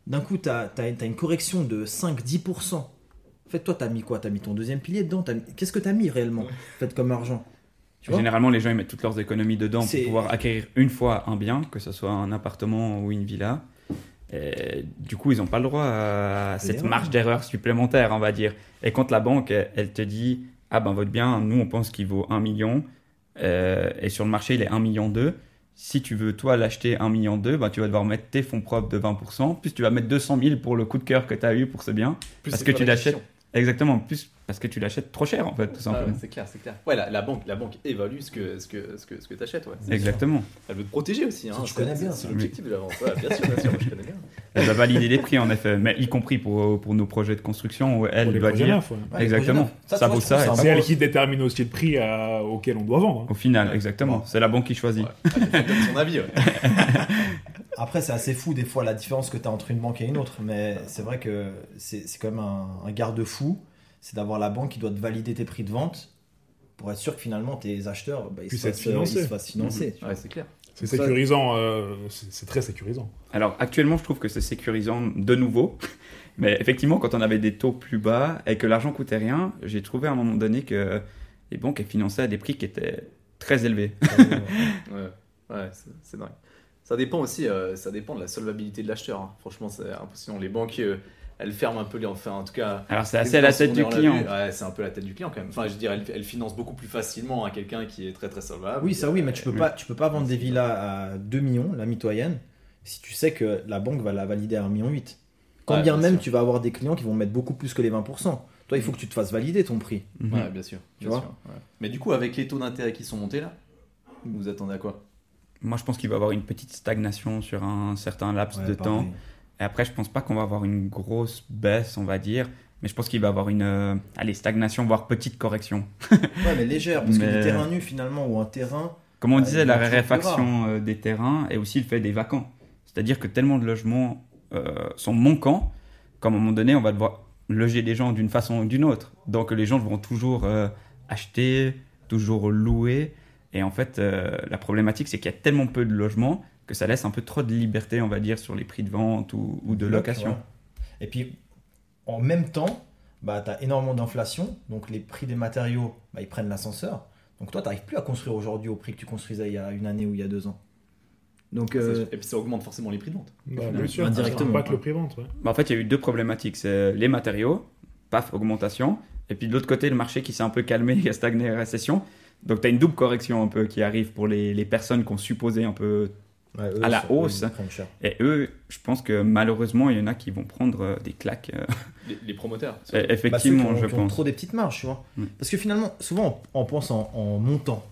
D'un coup, t'as, t'as, t'as une correction de 5-10%. En fait, toi, t'as mis quoi? T'as mis ton deuxième pilier dedans? Mis- Qu'est-ce que t'as mis réellement? Fait comme argent Tu vois? Généralement, les gens ils mettent toutes leurs économies dedans pour pouvoir acquérir une fois un bien, que ce soit un appartement ou une villa. Et du coup, ils n'ont pas le droit à cette marge d'erreur supplémentaire, on va dire. Et quand la banque, elle, te dit Ah ben, votre bien, nous, on pense qu'il vaut 1 million, euh, et sur le marché, il est 1 million 2. Si tu veux, toi, l'acheter 1 million 2, ben, tu vas devoir mettre tes fonds propres de 20%, plus tu vas mettre 200 000 pour le coup de cœur que tu as eu pour ce bien. Plus parce que tu la l'achètes. Exactement, plus parce que tu l'achètes trop cher en fait, tout Ah simplement. c'est clair, c'est clair. Ouais, la, la banque, la banque évalue ce que, ce que, ce que, ce que tu achètes. Ouais. Exactement. sûr. Elle veut te protéger aussi. Hein. Tu C'est- connais bien, C'est l'objectif de la vente. Ouais, bien sûr, bien sûr, moi, je connais bien. Elle va valider les prix en effet, mais y compris pour, pour nos projets de construction où elle Pour les doit projets dire ouais. Exactement. Ça vaut je ça, C'est elle qui détermine aussi le prix à- auquel on doit vendre. hein. au final, Ouais. exactement. C'est la banque qui choisit. Ouais. Donne son avis. Après, c'est assez fou des fois la différence que tu as entre une banque et une autre, mais c'est vrai que c'est quand même un, un garde-fou, c'est d'avoir la banque qui doit te valider tes prix de vente pour être sûr que finalement tes acheteurs bah, ils, se fassent, euh, ils se fassent financer. Ouais, c'est clair. C'est sécurisant, euh, c'est très sécurisant. Alors actuellement, je trouve que c'est sécurisant de nouveau. Mais effectivement, quand on avait des taux plus bas et que l'argent coûtait rien, j'ai trouvé à un moment donné que les banques finançaient à des prix qui étaient très élevés. Ouais, ouais c'est- c'est dingue. Ça dépend aussi, euh, ça dépend de la solvabilité de l'acheteur. hein. Franchement, c'est impressionnant. Les banques, euh, elles ferment un peu les. Enfin, en tout cas. Alors c'est assez à la tête du client. Ouais, c'est un peu la tête du client quand même. Enfin, je dirais, elles, elles financent beaucoup plus facilement à quelqu'un qui est très très solvable. Oui, ça oui, mais tu peux Oui. pas, tu peux pas vendre des villas à 2 millions, la mitoyenne, si tu sais que la banque va la valider à 1,8 million. Quand Ouais, bien bien même sûr. tu vas avoir des clients qui vont mettre beaucoup plus que les 20%. Toi, il faut que tu te fasses valider ton prix. Mhm. Ouais, bien sûr. Tu bien vois sûr, ouais. Mais du coup, avec les taux d'intérêt qui sont montés là, vous attendez à quoi? Moi, je pense qu'il va y avoir une petite stagnation sur un certain laps Ouais, de pareil. temps. Et après, je pense pas qu'on va avoir une grosse baisse, on va dire. Mais je pense qu'il va y avoir une euh, allez, stagnation, voire petite correction. Ouais, mais légère, parce que des terrains nus finalement, ou un terrain. Comme on Ouais, disait, la raréfaction euh, des terrains et aussi le fait des vacants. C'est-à-dire que tellement de logements euh, sont manquants qu'à un moment donné, on va devoir loger des gens d'une façon ou d'une autre. Donc les gens vont toujours euh, acheter, toujours louer. Et en fait, euh, la problématique, c'est qu'il y a tellement peu de logements que ça laisse un peu trop de liberté, on va dire, sur les prix de vente ou, ou de location. Et puis, en même temps, bah, tu as énormément d'inflation, donc les prix des matériaux, bah, ils prennent l'ascenseur. Donc toi, tu n'arrives plus à construire aujourd'hui au prix que tu construisais il y a une année ou il y a deux ans. Donc, euh, Et puis ça augmente forcément les prix de vente. Bah, final, bien sûr, indirectement, Pas que le prix vente. ouais. Bah, en fait, il y a eu deux problématiques. C'est les matériaux, paf, augmentation. Et puis de l'autre côté, le marché qui s'est un peu calmé, qui a stagné, récession. Donc tu as une double correction un peu qui arrive pour les, les personnes qu'on supposait un peu. ouais, eux, à la ça- hausse. Et eux, je pense que malheureusement, il y en a qui vont prendre euh, des claques. euh, Les, les promoteurs. et- Bah, ceux qui effectivement, ont, je qui ont pense. trop des petites marges, tu vois. Mm. Parce que finalement, souvent, on, on pense en, en montant.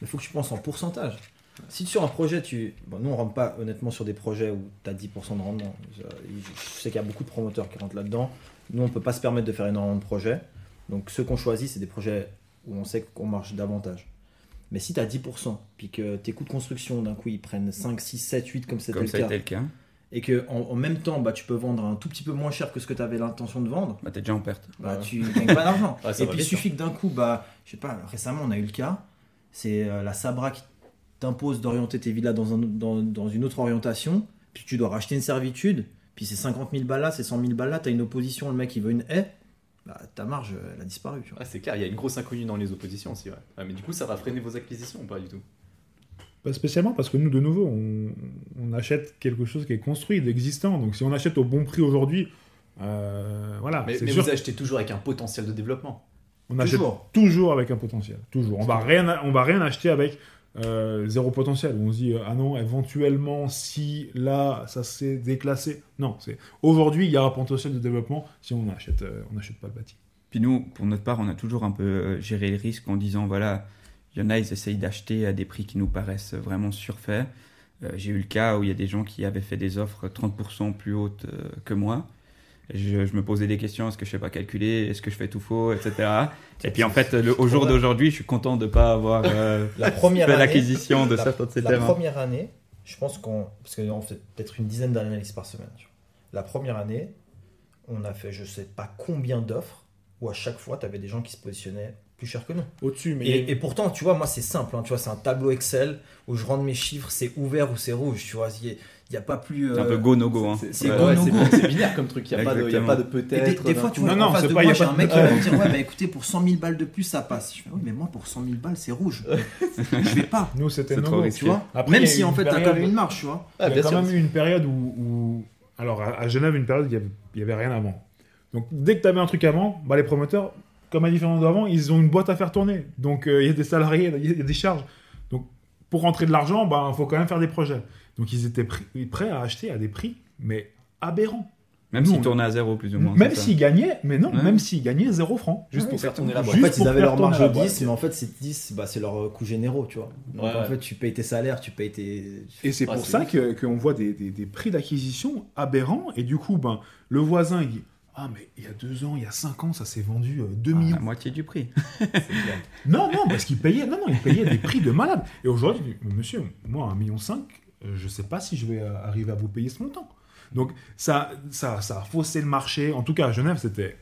Il faut que tu penses en pourcentage. Si sur un projet, tu. Bon, nous, on rentre pas honnêtement sur des projets où tu as 10% de rendement. Je, je sais qu'il y a beaucoup de promoteurs qui rentrent là-dedans. Nous, on peut pas se permettre de faire énormément de projets. Donc, ceux qu'on choisit, c'est des projets où on sait qu'on marche davantage. Mais si tu as 10%, puis que tes coûts de construction, d'un coup, ils prennent 5, 6, 7, 8, comme c'était le le cas. et que en, en même temps, bah, tu peux vendre un tout petit peu moins cher que ce que tu avais l'intention de vendre, Bah, t'es déjà en perte. bah, Ouais. tu gagnes pas d'argent. Ouais, ça et puis il suffit que d'un coup, bah, je sais pas, récemment on a eu le cas, c'est euh, la Sabra qui t'impose d'orienter tes villas dans, un, dans, dans une autre orientation, puis tu dois racheter une servitude, puis c'est 50 000 balles là, c'est 100 000 balles là, t'as une opposition, le mec il veut une haie, bah, ta marge elle a disparu. Ouais, c'est clair, il y a une grosse inconnue dans les oppositions aussi. Ouais. Ouais, mais du coup, ça va freiner vos acquisitions ou pas du tout? Pas spécialement parce que nous, de nouveau, on, on achète quelque chose qui est construit, d'existant. Donc si on achète au bon prix aujourd'hui, euh, voilà, Mais, c'est mais sûr. vous achetez toujours avec un potentiel de développement. On achète Toujours. toujours avec un potentiel. Toujours. On va rien, on va rien acheter avec euh, zéro potentiel. Où on se dit euh, ah non, éventuellement si là ça s'est déclassé. Non, c'est aujourd'hui il y a un potentiel de développement si on achète, euh, on n'achète pas le bâti. Puis nous, pour notre part, on a toujours un peu géré le risque en disant voilà, il y en a, ils essayent d'acheter à des prix qui nous paraissent vraiment surfaits. J'ai eu le cas où il y a des gens qui avaient fait des offres 30% plus hautes que moi. Je, je me posais des questions est-ce que je sais pas calculer Est-ce que je fais tout faux Etc. Et puis en fait, le- au jour d'aujourd'hui, je suis content de ne pas avoir euh, La première fait l'acquisition de la- certains de ces La terrains. première année, je pense qu'on. Parce qu'on fait peut-être une dizaine d'analyses par semaine. tu vois. La première année, on a fait je sais pas combien d'offres où à chaque fois, tu avais des gens qui se positionnaient plus cher que nous. Au-dessus, mais et pourtant, tu vois, moi, c'est simple. hein, tu vois, c'est un tableau Excel où je rentre mes chiffres, c'est ouvert ou c'est rouge. Tu vois, il n'y a, pas plus. C'est un euh, peu go no go. Hein. C'est ouais, go, ouais, no c'est- go. c'est binaire comme truc, il n'y a, pas de- il y a Exactement. pas de Et peut-être. des, des fois, tu vois, Non, en non, face c'est de pas- moi, j'ai un mec qui va me dire Ouais, mais écoutez, pour 100 000 balles de plus, ça passe. Je fais Oui, mais moi, pour 100 000 balles, c'est rouge. je vais pas. nous c'était no trop go. risqué. Tu vois Après, Même a si en fait, tu as quand période- même une marge, tu vois. Ah, il y bien a quand sûr. même eu une période où, alors à, Genève, une période où il y avait, il y avait rien avant. Donc dès que tu avais un truc avant, bah, les promoteurs, comme à différence d'avant, ils ont une boîte à faire tourner. Donc euh, il y a des salariés, il y a- il y a des charges. Donc pour rentrer de l'argent, il faut quand même faire des projets. Donc ils étaient prêts à acheter à des prix, mais aberrants. Même Nous, s'il on- tournait à zéro, plus ou moins. Même c'est ça. s'il gagnait, mais non, Ouais. même s'il gagnait 0 francs. Juste Ouais, pour faire tourner la boîte. juste En fait, ils avaient leur marge de boîte. 10, mais en fait, ces 10, bah, c'est leurs coûts généraux, tu vois. Donc Ouais, en ouais. fait, tu payes tes salaires, tu payes tes. Et c'est Ah, pour c'est ça que- qu'on voit des, des- des prix d'acquisition aberrants. Et du coup, ben, le voisin, il dit Ah, mais il y a deux ans, il y a cinq ans, ça s'est vendu euh, 2 Ah, millions. La moitié du prix. Non, non, parce qu'il payait, non, non, il payait des prix de malade. Et aujourd'hui, monsieur, moi, 1,5 million, euh, je sais pas si je vais euh, arriver à vous payer ce montant. Donc, ça, ça, ça a faussé le marché. En tout cas, à Genève, c'était.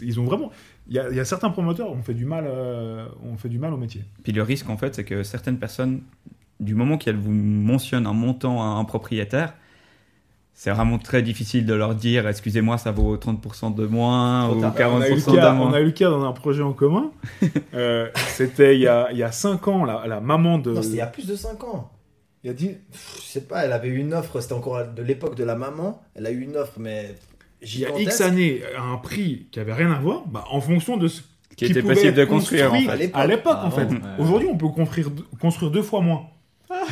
Ils ont vraiment. Il y, a, certains promoteurs ont fait du mal, euh, ont fait du mal au métier. Puis le risque, en fait, c'est que certaines personnes, du moment qu'elles vous mentionnent un montant à un propriétaire, c'est vraiment très difficile de leur dire excusez-moi, ça vaut 30% de moins ou tard. on, a eu le 40% cas, de on a eu le cas dans un projet en commun. Euh, c'était il y a, il y a 5 ans, la, la maman de. Non, c'était il y a plus de 5 ans. il y a dit, Pff, Je sais pas, elle avait eu une offre, c'était encore de l'époque de la maman. Elle a eu une offre, mais. il y a gigantesque. X années, à un prix qui avait rien à voir, bah, en fonction de ce Qui était pouvait possible de construire, en construit fait. À l'époque. À l'époque, Ah, en fait. bon, ouais. Aujourd'hui, on peut construire, construire deux fois moins.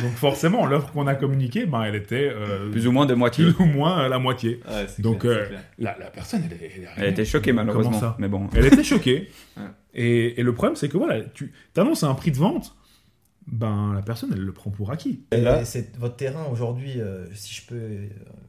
Donc forcément, l'offre qu'on a communiquée, ben, elle était euh, Plus ou moins de moitié. plus ou moins euh, la moitié. Ouais, Donc, clair, euh. La, la personne, elle, est- elle, était choquée, malheureusement. ça Mais bon. Elle était choquée. Et, et le problème, c'est que voilà, tu annonces un prix de vente, ben la personne, elle le prend pour acquis. Et là- c'est votre terrain aujourd'hui, euh, si je peux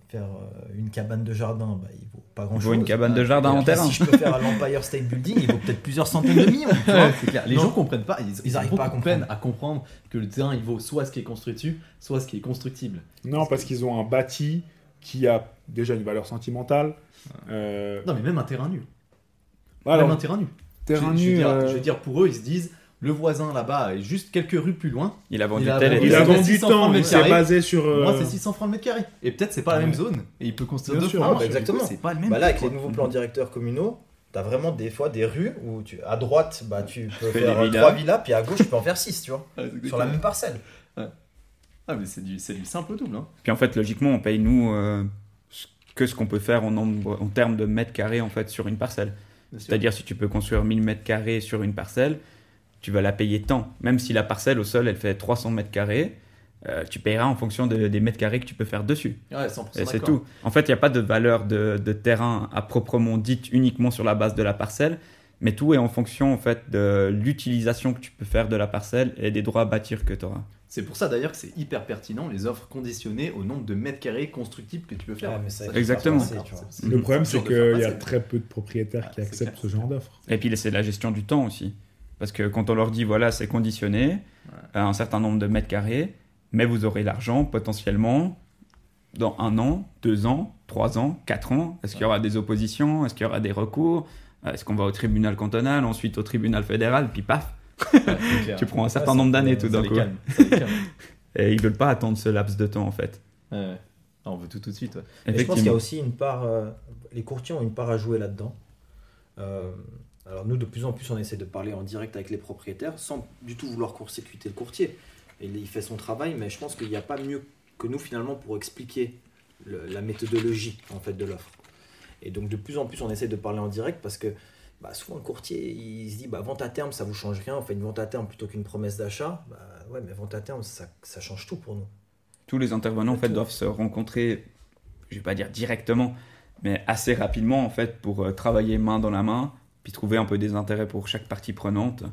faire euh, une cabane de jardin, bah, il vaut pas grand chose. voit une cabane de jardin en terrain. Si je peux faire à l'Empire State Building, il vaut peut-être plusieurs centaines de millions. tu vois. Ouais, c'est clair. Les Non. gens comprennent pas, ils, Ils arrivent pas à comprendre que le terrain il vaut soit ce qui est construit dessus, soit ce qui est constructible. Non, parce qu'ils ont un bâti qui a déjà une valeur sentimentale. Euh, Non, mais même un terrain nu. alors, même un terrain nu. terrain je, je veux nu, dire, euh, je veux dire, pour eux, ils se disent le voisin là-bas est juste quelques rues plus loin. Il a vendu Il a tel et il a vendu 600 temps, francs le mais mètre c'est carré. basé sur. euh, Moi, c'est 600 francs le mètre carré. Et peut-être c'est pas la même zone. Et il peut construire deux sûr, fois. ah, bah, exactement. C'est pas le même. Bah là, avec les nouveaux plans directeurs communaux, t'as vraiment des fois des rues où tu, à droite, bah, tu peux faire villas. trois villas, puis à gauche, tu peux en faire six, tu vois, sur la même parcelle. Ah, mais c'est du, simple au double. Hein. Puis en fait, logiquement, on paye nous euh, ce- que ce qu'on peut faire en, nombre, en termes de mètres carrés en fait sur une parcelle. C'est-à-dire si tu peux construire 1000 mètres carrés sur une parcelle, tu vas la payer tant. Même si la parcelle au sol elle fait 300 mètres carrés, euh, tu payeras en fonction de- des mètres carrés que tu peux faire dessus. Ouais, 100% Et c'est tout. En fait, il n'y a pas de valeur de, de terrain à proprement dite uniquement sur la base de la parcelle, mais tout est en fonction en fait de l'utilisation que tu peux faire de la parcelle et des droits à bâtir que tu auras. C'est pour ça d'ailleurs que c'est hyper pertinent les offres conditionnées au nombre de mètres carrés constructibles que tu peux faire. Mais ça, Exactement. faire passer, tu vois. c'est- Le problème, c'est qu'il y a très peu de propriétaires Ah, qui c'est acceptent clair, ce genre clair. d'offre. Et puis c'est la gestion du temps aussi. Parce que quand on leur dit, voilà, c'est conditionné à un certain nombre de mètres carrés, mais vous aurez l'argent potentiellement dans un an, deux ans, trois ans, quatre ans. Est-ce qu'il y aura des oppositions? Est-ce qu'il y aura des recours? Est-ce qu'on va au tribunal cantonal, ensuite au tribunal fédéral, puis paf, Ouais, tu prends un certain nombre d'années tout d'un coup. calme. Et ils veulent pas attendre ce laps de temps en fait. Ouais, on veut tout tout de suite. ouais. Mais je pense qu'il y a aussi une part, euh, les courtiers ont une part à jouer là-dedans. Euh, alors nous, de plus en plus, on essaie de parler en direct avec les propriétaires sans du tout vouloir court-circuiter le courtier. Il fait son travail, mais je pense qu'il n'y a pas mieux que nous finalement pour expliquer le- la méthodologie en fait de l'offre. Et donc de plus en plus, on essaie de parler en direct parce que bah, souvent le courtier il se dit bah, vente à terme, ça vous change rien. On fait une vente à terme plutôt qu'une promesse d'achat. Bah, ouais, mais vente à terme, ça, ça change tout pour nous. Tous les intervenants en fait Tout. doivent se rencontrer, je vais pas dire directement, mais assez rapidement en fait pour euh, travailler main dans la main, puis trouver un peu des intérêts pour chaque partie prenante,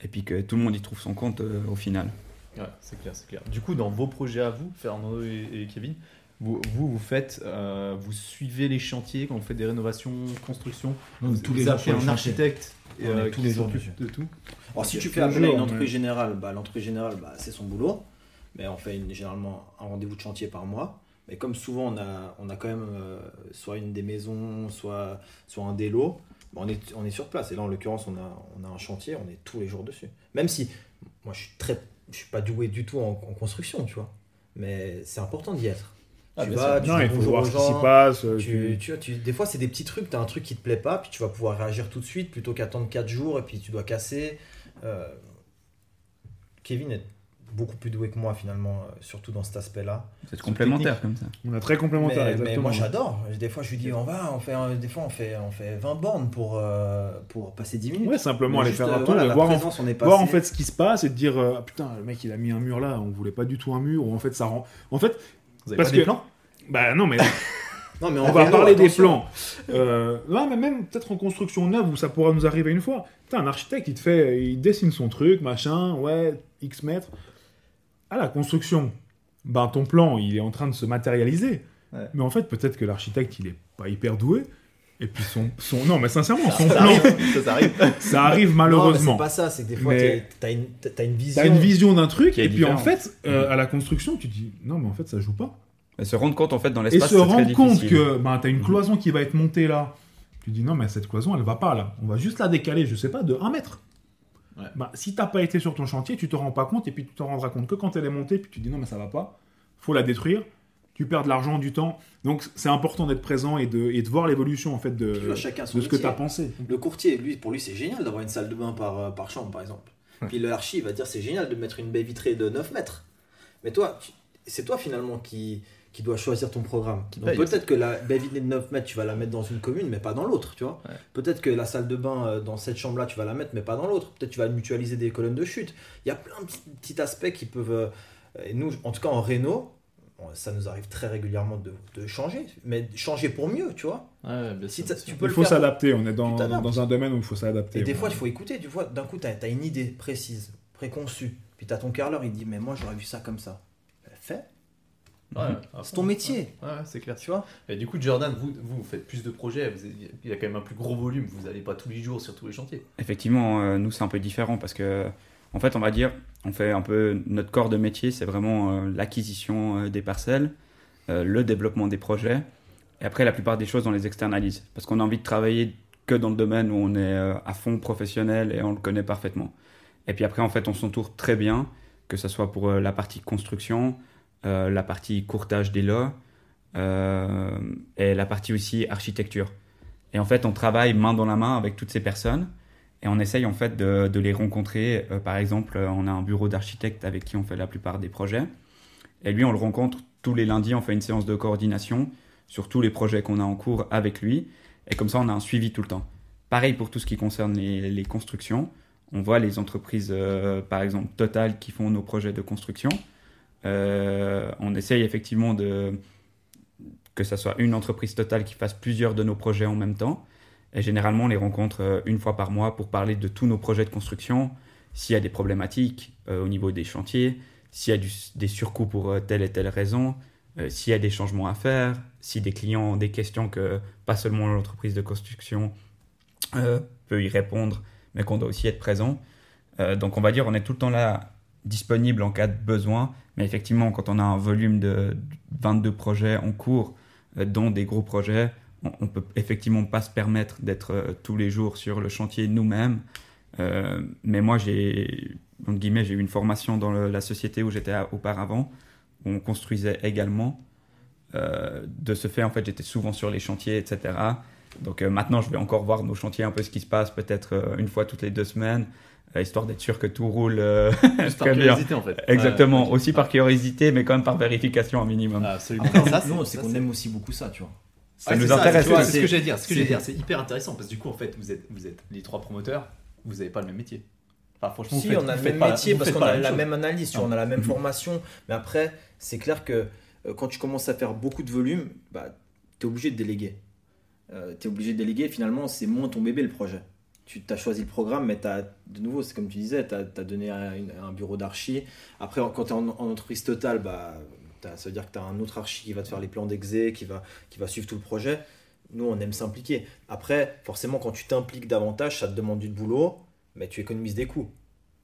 et puis que tout le monde y trouve son compte euh, au final. Ouais, c'est clair, c'est clair. Du coup, dans vos projets à vous, Fernando et, et Kevin, vous, vous, vous faites, euh, vous suivez les chantiers quand vous faites des rénovations, constructions. Nous, vous tous les vous appelez un architecte et, euh, tous qui les jours s'occupe de tout. Alors si tu fais appel à une entreprise mais- générale, bah, l'entreprise générale, bah, c'est son boulot. Mais on fait une- généralement un rendez-vous de chantier par mois. Mais comme souvent, on a, on a quand même euh, soit une des maisons, soit, soit un des lots, on, est, on est sur place. Et là, en l'occurrence, on a, on a un chantier, on est tous les jours dessus. Même si, moi, je suis très, je suis pas doué du tout en, en construction, tu vois. Mais c'est important d'y être. Ah, tu vas, tu Non, il faut voir ce qui s'y passe. euh, tu, tu- tu vois, tu- des fois, c'est des petits trucs, tu as un truc qui te plaît pas, puis tu vas pouvoir réagir tout de suite plutôt qu'attendre 4 jours et puis tu dois casser. Euh, Kevin est beaucoup plus doué que moi finalement, euh, surtout dans cet aspect-là. C'est complémentaire comme ça. On a très complémentaire, Mais, moi j'adore. Des fois, je lui dis, on va, on fait, un- des fois, on fait, on fait 20 bornes pour, euh, pour passer 10 minutes. Ouais, simplement Mais aller juste, faire un euh, tour voilà, voir en, présence, on est voir en passé. fait ce qui se passe et te dire euh, ah, putain le mec il a mis un mur là on voulait pas du tout un mur ou en fait ça rend en fait Vous avez Parce pas des que- plans? Bah non mais Non, mais On va parler des plans. Euh, ouais, mais même peut-être en construction neuve où ça pourra nous arriver une fois. Putain, un architecte, il te fait, il dessine son truc, machin, ouais, X mètres. À la construction, ben ton plan, il est en train de se matérialiser. Ouais. Mais en fait, peut-être que l'architecte, il est pas hyper doué. Et puis son, son non, mais sincèrement, son Ça plan, arrive, ça, ça arrive. ça arrive Non, mais malheureusement. c'est pas ça, c'est que des fois, t'as une, t'as une vision. T'as une vision d'un truc, et puis en fait, euh, à la construction, tu te dis non, mais en fait, ça joue pas. Et se rendre compte en fait dans Et l'espace, se c'est très rendre compte difficile. que ben, tu as une cloison qui va être montée là. Tu dis non, mais cette cloison, elle va pas là. On va juste la décaler, je sais pas, de 1 mètre. Ouais. Ben, si t'as pas été sur ton chantier, tu te rends pas compte et puis tu te rendras compte que quand elle est montée, puis tu dis non, mais ça va pas. faut la détruire. Tu perds de l'argent, du temps. Donc c'est important d'être présent et de, et de voir l'évolution en fait de, Tu vois, chacun son de ce que tu métier. as pensé. Le courtier, lui, pour lui, c'est génial d'avoir une salle de bain par, euh, par chambre, par exemple. Puis le archi, il va dire c'est génial de mettre une baie vitrée de 9 mètres. Mais toi, c'est toi finalement qui, qui dois choisir ton programme. Qui Donc peut-être que la baie vitrée de 9 mètres, tu vas la mettre dans une commune, mais pas dans l'autre, tu vois. Ouais. Peut-être que la salle de bain euh, dans cette chambre-là, tu vas la mettre, mais pas dans l'autre. Peut-être tu vas mutualiser des colonnes de chute. Il y a plein de petits, aspects qui peuvent. euh, et nous, en tout cas en réno, bon, ça nous arrive très régulièrement de, de changer, mais changer pour mieux, tu vois. Ouais, bien Si bien tu peux Il faut s'adapter. On est dans, un domaine où il faut s'adapter. Et des ouais. fois, il faut écouter. Tu vois, d'un coup, tu as, une idée précise, préconçue. Puis tu as ton carreleur, il dit Mais moi, j'aurais vu ça comme ça. Ouais, C'est ton métier. Ouais, ouais, c'est clair. Tu vois Et du coup, Jordan, vous, vous faites plus de projets, vous- il y a quand même un plus gros volume, vous n'allez pas tous les jours sur tous les chantiers. Effectivement, euh, nous c'est un peu différent parce que, en fait, on va dire, on fait un peu notre corps de métier, c'est vraiment euh, l'acquisition euh, des parcelles, euh, le développement des projets, et après la plupart des choses on les externalise parce qu'on a envie de travailler que dans le domaine où on est euh, à fond professionnel et on le connaît parfaitement. Et puis après, en fait, on s'entoure très bien, que ce soit pour euh, la partie construction, euh, la partie courtage des lots euh, et la partie aussi architecture. Et en fait, on travaille main dans la main avec toutes ces personnes et on essaye en fait de, les rencontrer. Euh, par exemple, on a un bureau d'architecte avec qui on fait la plupart des projets. Et lui, on le rencontre tous les lundis, on fait une séance de coordination sur tous les projets qu'on a en cours avec lui. Et comme ça, on a un suivi tout le temps. Pareil pour tout ce qui concerne les, constructions. On voit les entreprises, par exemple Total, qui font nos projets de construction. Euh, on essaye effectivement de que ça soit une entreprise Total qui fasse plusieurs de nos projets en même temps. Et généralement, on les rencontre euh, une fois par mois pour parler de tous nos projets de construction, s'il y a des problématiques euh, au niveau des chantiers, s'il y a des surcoûts pour telle et telle raison, s'il y a des changements à faire, si des clients ont des questions que pas seulement l'entreprise de construction peut y répondre, mais qu'on doit aussi être présent. Donc on va dire on est tout le temps là disponible en cas de besoin, mais effectivement quand on a un volume de 22 projets en cours, euh, dont des gros projets, on, on peut effectivement pas se permettre d'être euh, tous les jours sur le chantier nous-mêmes. Euh, mais moi j'ai eu une formation dans la société où j'étais auparavant, où on construisait également. De ce fait, en fait, j'étais souvent sur les chantiers, etc. Donc maintenant, je vais encore voir nos chantiers, un peu ce qui se passe, peut-être une fois toutes les deux semaines, histoire d'être sûr que tout roule euh, Juste par très bien. curiosité en fait. Exactement, Ouais, aussi par curiosité, mais quand même par vérification un minimum. Ah, absolument. Après, Ça, c'est- nous, c'est ça, qu'on aime aussi beaucoup ça, tu vois. Ça Ouais, nous c'est intéresse, c'est- C'est ce que j'allais dire. Ce que c'est- j'allais dire, c'est hyper intéressant parce que du coup, en fait, vous êtes, vous êtes les trois promoteurs, vous n'avez pas le même métier. Enfin, franchement, Si, vous faites- on a le même pas- métier parce qu'on a la même analyse, tu vois, on a la même formation. Mais après, c'est clair que euh, quand tu commences à faire beaucoup de volume, bah, tu es obligé de déléguer. tu es obligé de déléguer, finalement, c'est moins ton bébé le projet. Tu as choisi le programme, mais t'as, de nouveau, c'est comme tu disais, tu as, donné un, une- un bureau d'archi. Après, quand tu es en, en entreprise totale, bah, ça veut dire que tu as un autre archi qui va te faire les plans d'exé, qui va, qui va suivre tout le projet. Nous, on aime s'impliquer. Après, forcément, quand tu t'impliques davantage, ça te demande du boulot, mais tu économises des coûts.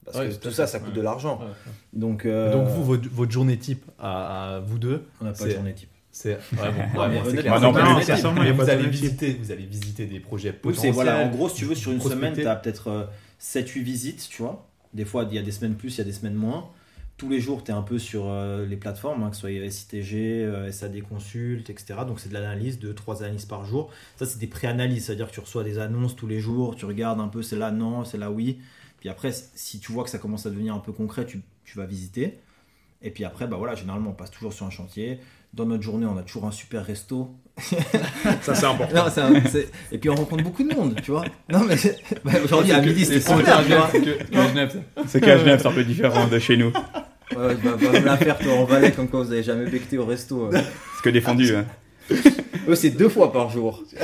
Parce Ouais, que tout ça, ça coûte Ouais. de l'argent. Ouais. Donc, euh, Donc, vous, votre, votre journée type à, à vous deux, on n'a pas de journée type. C'est. Pas vous allez visiter, vous allez visiter des projets potentiels. voilà, en gros, si tu veux, sur une prospecter. semaine, tu as peut-être euh, 7-8 visites, tu vois. Des fois, il y a des semaines plus, il y a des semaines moins. Tous les jours, tu es un peu sur euh, les plateformes, hein, que ce soit SITG, euh, SAD Consult, etc. Donc, c'est de l'analyse, 2-3 analyses par jour. Ça, c'est des pré-analyses, c'est-à-dire que tu reçois des annonces tous les jours, tu regardes un peu, c'est là non, c'est là oui. Puis après, si tu vois que ça commence à devenir un peu concret, tu, tu vas visiter. Et puis après, bah voilà, généralement, on passe toujours sur un chantier. Dans notre journée, on a toujours un super resto. Ça, c'est important. Non, c'est un- c'est- Et puis on rencontre beaucoup de monde, tu vois. Non, mais bah, aujourd'hui à midi c'était super, tu vois. C'est qu'à Genève, c'est un peu différent de chez nous. Ouais, bah, me la faire toi en Valais comme quoi vous avez jamais becté au resto. euh. C'est que défendu. hein. Eux, c'est deux fois par jour.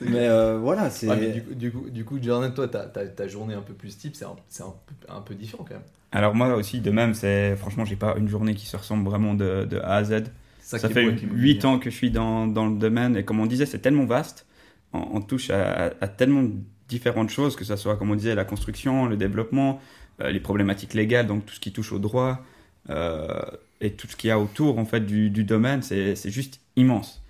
mais euh, voilà, c'est. Ouais, mais du, coup, du, coup, du coup, Jordan, toi, ta, ta, ta journée un peu plus type, c'est un, c'est un, peu- un peu différent quand même. Alors moi aussi, de même, c'est franchement, j'ai pas une journée qui se ressemble vraiment de, de A à Z. Ça fait beau avec l'immobilier. 8 ans que je suis dans, dans le domaine et comme on disait, c'est tellement vaste. On, on touche à, à- à tellement différentes choses, que ce soit, comme on disait, la construction, le développement, euh, les problématiques légales, donc tout ce qui touche au droit euh, et tout ce qu'il y a autour en fait du, du domaine, c'est c'est juste immense.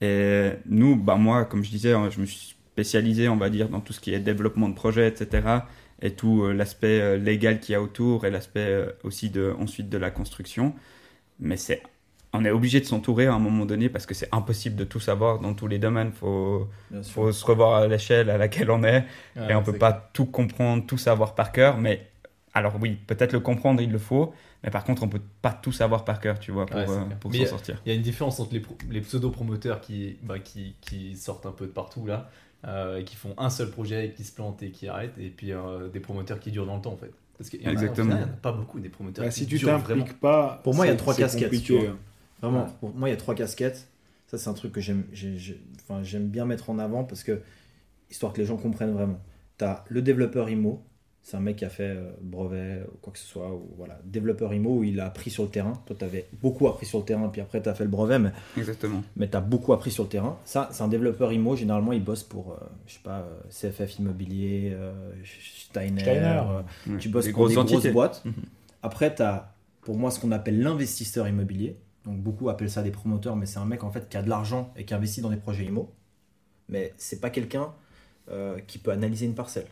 Et nous, bah moi, comme je disais, je me suis spécialisé, on va dire, dans tout ce qui est développement de projet, etc. Et tout euh, l'aspect euh, légal qu'il y a autour et l'aspect aussi de, ensuite de la construction. Mais c'est on est obligé de s'entourer à un moment donné parce que c'est impossible de tout savoir dans tous les domaines. Il faut, faut se revoir à l'échelle à laquelle on est Ouais, et on peut c'est pas tout comprendre, tout savoir par cœur. Mais alors oui, peut-être le comprendre, il le faut. Mais par contre, on peut pas tout savoir par cœur, tu vois, pour, Ouais, euh, pour s'en sortir. Il y a une différence entre les, pro- les pseudo-promoteurs qui, bah, qui, qui sortent un peu de partout là, euh, et qui font un seul projet et qui se plantent et qui arrêtent, et puis euh, des promoteurs qui durent dans le temps en fait. Parce qu'il en n'y en a pas beaucoup des promoteurs Bah, qui si tu durent vraiment. t'impliques pas. Pour moi, il y a trois casquettes, Vraiment, Ouais. pour moi, il y a trois casquettes. Ça, c'est un truc que j'aime j'ai- j'ai- enfin, j'aime bien mettre en avant parce que, histoire que les gens comprennent vraiment. Tu as le développeur IMO, c'est un mec qui a fait euh, brevet ou quoi que ce soit, ou voilà, développeur IMO où il a appris sur le terrain. Toi, tu avais beaucoup appris sur le terrain, puis après, tu as fait le brevet, mais, Exactement. mais tu as beaucoup appris sur le terrain. Ça, c'est un développeur IMO. Généralement, il bosse pour, euh, je sais pas, euh, CFF Immobilier, euh, Steiner. Steiner. euh, Ouais. tu bosses Des pour grosses des grosses entités. boîtes. Mhm. Après, tu as pour moi ce qu'on appelle l'investisseur immobilier. Donc beaucoup appellent ça des promoteurs, mais c'est un mec en fait qui a de l'argent et qui investit dans des projets IMO. Mais c'est pas quelqu'un euh, qui peut analyser une parcelle.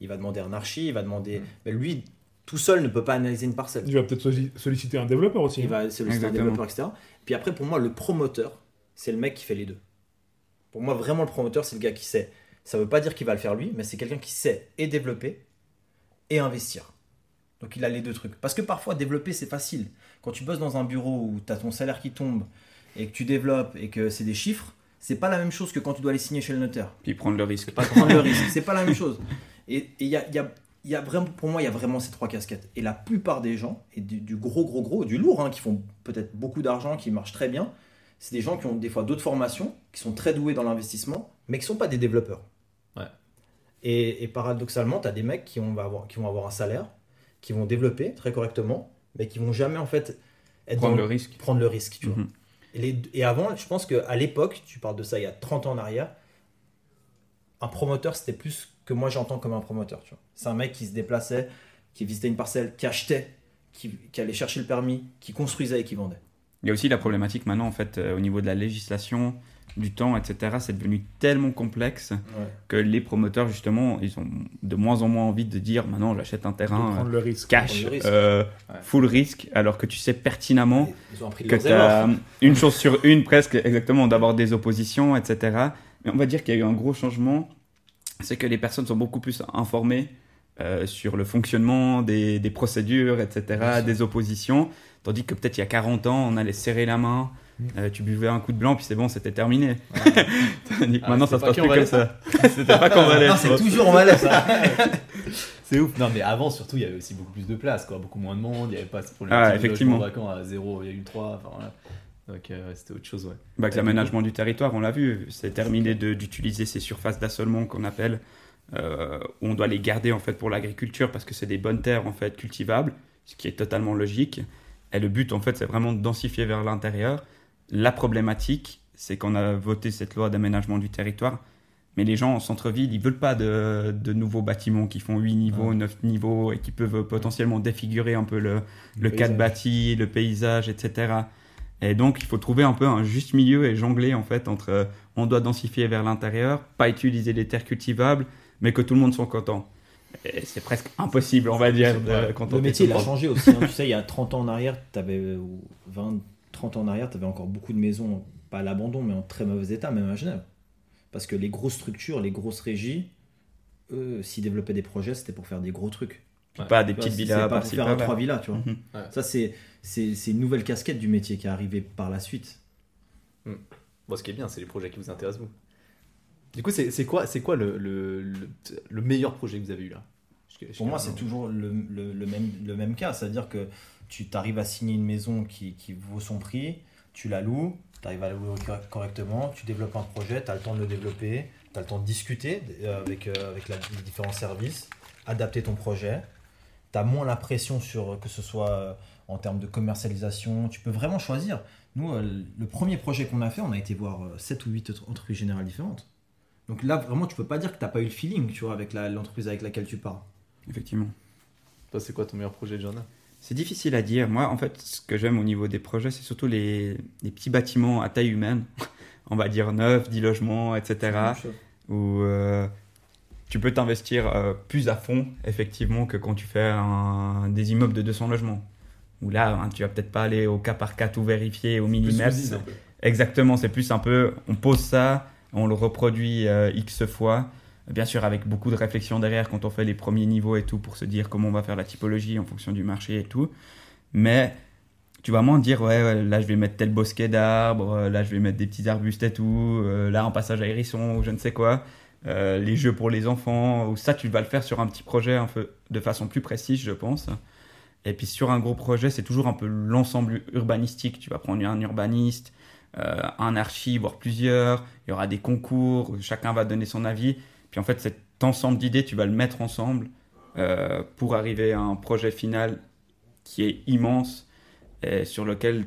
Il va demander un archi, il va demander. Mais lui, tout seul ne peut pas analyser une parcelle. Tu vas peut-être solli- solliciter un développeur aussi. Il hein. va solliciter un développeur, etc. Puis après, pour moi, le promoteur, c'est le mec qui fait les deux. Pour moi, vraiment, le promoteur, c'est le gars qui sait. Ça veut pas dire qu'il va le faire lui, mais c'est quelqu'un qui sait et développer et investir. Donc il a les deux trucs. Parce que parfois, développer, c'est facile. Quand tu bosses dans un bureau où tu as ton salaire qui tombe et que tu développes et que c'est des chiffres, c'est pas la même chose que quand tu dois les signer chez le notaire Puis prendre le risque. pas prendre le risque. C'est pas la même chose. Et il y a, il y a- il y a vraiment, pour moi, il y a vraiment ces trois casquettes. Et la plupart des gens, et du, du gros, gros, gros, du lourd, hein, qui font peut-être beaucoup d'argent, qui marchent très bien, c'est des gens qui ont des fois d'autres formations, qui sont très doués dans l'investissement, mais qui sont pas des développeurs. Ouais. Et, et paradoxalement, tu as des mecs qui, ont, va avoir, qui vont avoir un salaire, qui vont développer très correctement, mais qui vont jamais en fait être Prendre dans le risque. prendre le risque. Tu vois. Mhm. Et, les- et avant, je pense qu'à l'époque, tu parles de ça il y a 30 ans en arrière, un promoteur, c'était plus que moi j'entends comme un promoteur. tu vois. C'est un mec qui se déplaçait, qui visitait une parcelle, qui achetait, qui, qui allait chercher le permis, qui construisait et qui vendait. Il y a aussi la problématique maintenant, en fait, euh, au niveau de la législation, du temps, etc. C'est devenu tellement complexe que les promoteurs, justement, ils ont de moins en moins envie de dire maintenant j'achète un terrain le risque. cash, le risque. euh, Ouais. full risque, alors que tu sais pertinemment que tu as une chose sur une presque exactement d'avoir des oppositions, etc. Mais on va dire qu'il y a eu un gros changement, c'est que les personnes sont beaucoup plus informées euh, sur le fonctionnement des, des procédures, etc., des oppositions, tandis que peut-être il y a 40 ans, on allait serrer la main. Euh, tu buvais un coup de blanc, puis c'est bon, c'était terminé. Tandis que Ah, maintenant, ça se pas passe plus comme ça. C'était pas qu'on valait. Non, c'est toujours en malaise. ça. C'est ouf. Non, mais avant, surtout, il y avait aussi beaucoup plus de place, quoi. Beaucoup moins de monde. Il n'y avait pas ce problème Ah, de effectivement. vacant à 0,3. Enfin, voilà. Donc, euh, c'était autre chose, ouais. Bah, que l'aménagement du territoire, on l'a vu, c'est terminé de- d'utiliser ces surfaces d'assolement qu'on appelle, euh, où on doit les garder en fait pour l'agriculture parce que c'est des bonnes terres en fait cultivables, ce qui est totalement logique. Et le but en fait, c'est vraiment de densifier vers l'intérieur. La problématique, c'est qu'on a voté cette loi d'aménagement du territoire, mais les gens en centre-ville, ils veulent pas de, de nouveaux bâtiments qui font 8 niveaux, 9 niveaux et qui peuvent potentiellement défigurer un peu le, le cadre paysage. bâti, le paysage, etc. Et donc, il faut trouver un peu un juste milieu et jongler en fait entre euh, on doit densifier vers l'intérieur, pas utiliser les terres cultivables, mais que tout le monde soit content. Et c'est presque impossible, on va dire, de Ouais. contenter Le métier, il a changé aussi. hein. tu sais, il y a 30 ans en arrière, avais, ou 20, 30 ans en arrière, tu avais encore beaucoup de maisons, pas à l'abandon, mais en très mauvais état, même à Genève. Parce que les grosses structures, les grosses régies, eux, s'ils développaient des projets, c'était pour faire des gros trucs. Pas des Tu vois, petites c'est- villas c'est pas pour faire par-là. trois villas, tu vois. Mhm. Ouais. Ça, c'est c'est c'est une nouvelle casquette du métier qui est arrivée par la suite. Bon, ce qui est bien, c'est les projets qui vous intéressent, vous. Du coup, c'est c'est quoi, c'est quoi le, le, le, le meilleur projet que vous avez eu là? Pour moi, c'est toujours le, le- le même, le même cas. C'est-à-dire que tu t'arrives à signer une maison qui, qui vaut son prix, tu la loues, tu arrives à la louer correctement, tu développes un projet, tu as le temps de le développer, tu as le temps de discuter euh, avec, euh, avec les différents services, adapter ton projet. Tu as moins la pression sur que ce soit euh, en termes de commercialisation. Tu peux vraiment choisir. Nous, le premier projet qu'on a fait, on a été voir 7 ou 8 entreprises générales différentes. Donc là, vraiment, tu peux pas dire que tu pas eu le feeling tu vois, avec l'entreprise avec laquelle tu pars. Effectivement. Toi, c'est quoi ton meilleur projet, John C'est difficile à dire. Moi, en fait, ce que j'aime au niveau des projets, c'est surtout les, les petits bâtiments à taille humaine. On va dire 9, 10 logements, etc. Où euh, tu peux t'investir euh, plus à fond, effectivement, que quand tu fais un- des immeubles de 200 logements. Où là, hein, tu vas peut-être pas aller au cas par cas tout vérifier au millimètre. Exactement, c'est plus un peu, on pose ça, on le reproduit euh, X fois. Bien sûr, avec beaucoup de réflexion derrière quand on fait les premiers niveaux et tout pour se dire comment on va faire la typologie en fonction du marché et tout. Mais tu vas moins dire, ouais, là je vais mettre tel bosquet d'arbres, euh, là je vais mettre des petits arbustes et tout, euh, là un passage à hérisson ou je ne sais quoi, euh, les jeux pour les enfants, ou ça tu vas le faire sur un petit projet un peu de façon plus précise, je pense. Et puis sur un gros projet, c'est toujours un peu l'ensemble urbanistique. Tu vas prendre un urbaniste, un archi, voire plusieurs. Il y aura des concours, chacun va donner son avis. Puis en fait, cet ensemble d'idées, tu vas le mettre ensemble euh, pour arriver à un projet final qui est immense et sur lequel,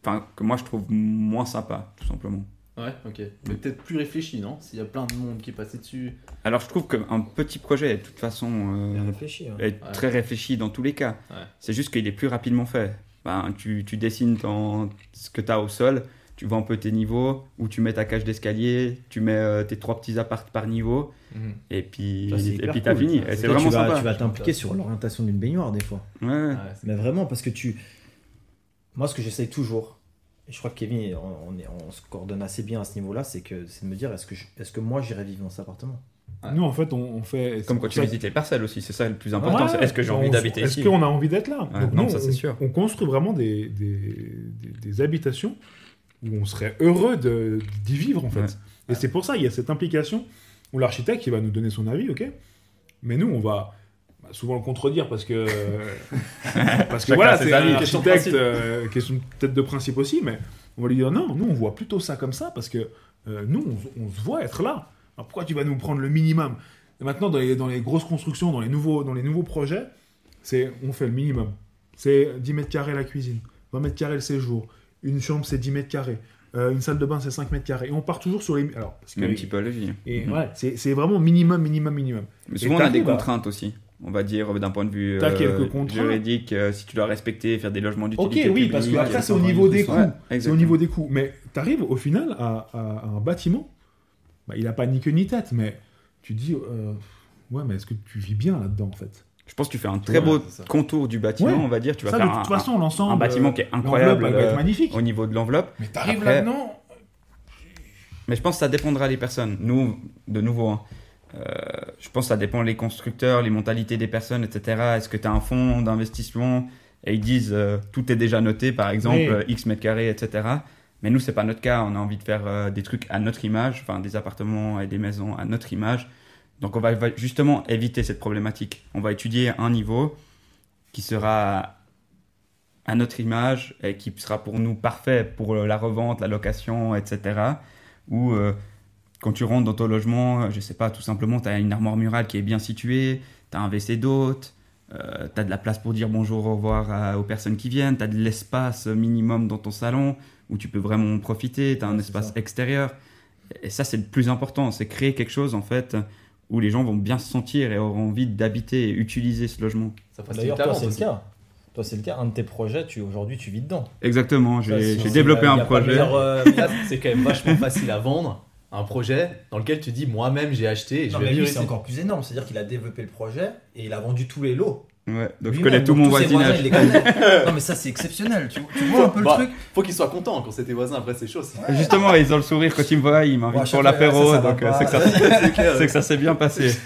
enfin, que moi je trouve moins sympa, tout simplement. Ouais, ok. Mais peut-être plus réfléchi, non? S'il y a plein de monde qui est passé dessus. Alors je trouve qu'un petit projet, de toute façon, euh, réfléchi. hein. est Ouais. très réfléchi dans tous les cas. Ouais. C'est juste qu'il est plus rapidement fait. Ben, tu, tu dessines ton, ce que tu as au sol, tu vois un peu tes niveaux, où tu mets ta cage d'escalier, tu mets euh, tes trois petits apparts par niveau, et puis Ça, et puis t'as cool. fini. C'est vraiment tu vas, sympa. Tu vas t'impliquer sur l'orientation d'une baignoire des fois. Ouais, ouais. Ouais, c'est- Mais vraiment, parce que tu. Moi, ce que j'essaye toujours, et je crois que Kevin, on, on est- on se coordonne assez bien à ce niveau-là, c'est que c'est de me dire est-ce que, je- est-ce que moi j'irai vivre dans cet appartement? Ouais. Nous, en fait, on, on fait. Comme quand tu visites les parcelles aussi, c'est ça le plus important. c'est est-ce que j'ai envie d'habiter Est-ce ici? qu'on a envie d'être là? Ouais, Donc, non, nous, ça, c'est on- sûr. On construit vraiment des, des, des- des habitations où on serait heureux d'y vivre, en fait. Ouais. Et c'est pour ça, il y a cette implication où l'architecte, il va nous donner son avis, ok? Mais nous, on va bah, souvent le contredire parce que. parce que voilà, c'est un question de architecte, principe. euh, question peut-être de principe aussi, mais on va lui dire non, nous, on voit plutôt ça comme ça parce que euh, nous, on, on se voit être là. Alors pourquoi tu vas nous prendre le minimum? Et Maintenant, dans les, dans les grosses constructions, dans les nouveaux, dans les nouveaux projets, c'est on fait le minimum. C'est 10 mètres carrés la cuisine, 20 mètres carrés le séjour, une chambre c'est 10 mètres carrés, euh, une salle de bain c'est 5 mètres carrés. Et on part toujours sur les. Alors, parce que- Même typologie. et Mhm. ouais, c'est vraiment minimum, minimum, minimum. Mais souvent, on a des à- contraintes aussi. On va dire d'un point de vue euh, juridique, euh, si tu dois respecter, faire des logements Ok, d'utilité oui, parce que après c'est au niveau des coûts. Ouais, c'est au niveau des coûts. Mais tu arrives au final à, à- à un bâtiment, bah, il n'a pas ni queue ni tête, mais tu dis, euh, ouais, mais est-ce que tu vis bien là-dedans en fait? Je pense que tu fais un très Ouais, beau contour du bâtiment, Ouais. on va dire. Tu vas Ça, faire de un, toute façon, l'ensemble. un bâtiment qui est incroyable elle va être euh, magnifique. au niveau de l'enveloppe. Mais t'arrives Après- là-dedans. Mais je pense que ça dépendra des personnes. Nous, de nouveau, hein, euh, je pense que ça dépend les constructeurs, les mentalités des personnes, etc. Est-ce que tu as un fonds d'investissement? Et ils disent euh, tout est déjà noté, par exemple, Oui. X mètres carrés, etc. Mais nous, c'est pas notre cas. On a envie de faire euh, des trucs à notre image, enfin des appartements et des maisons à notre image. Donc on va, justement éviter cette problématique. On va étudier un niveau qui sera à notre image et qui sera pour nous parfait pour la revente, la location, etc. Ou euh, quand tu rentres dans ton logement, euh, je sais pas, tout simplement, tu as une armoire murale qui est bien située, tu as un WC d'hôte, euh, tu as de la place pour dire bonjour, au revoir à- aux personnes qui viennent, tu as de l'espace minimum dans ton salon où tu peux vraiment profiter, tu as un espace ça. extérieur. Et ça, c'est le plus important, c'est créer quelque chose en fait où les gens vont bien se sentir et auront envie d'habiter et utiliser ce logement. Ça D'ailleurs, toi, c'est le cas. Toi, c'est le cas. Un de tes projets, tu aujourd'hui, tu vis dedans. Exactement, j'ai développé un projet. euh, c'est quand même vachement facile à vendre un projet dans lequel tu dis moi-même j'ai acheté et je Non, vais mais vivre lui, c'est encore plus énorme. C'est-à-dire qu'il a développé le projet et il a vendu tous les lots. Ouais, donc je connais tout donc mon voisinage. non, mais ça, c'est exceptionnel. Tu, tu vois un peu le Bah, truc Faut qu'ils soient contents quand c'est tes voisins après c'est chaud. ça. Justement, ils ont le sourire quand ils me voient, ils m'invitent pour l'apéro, donc euh, c'est que, ça- s'est bien passé.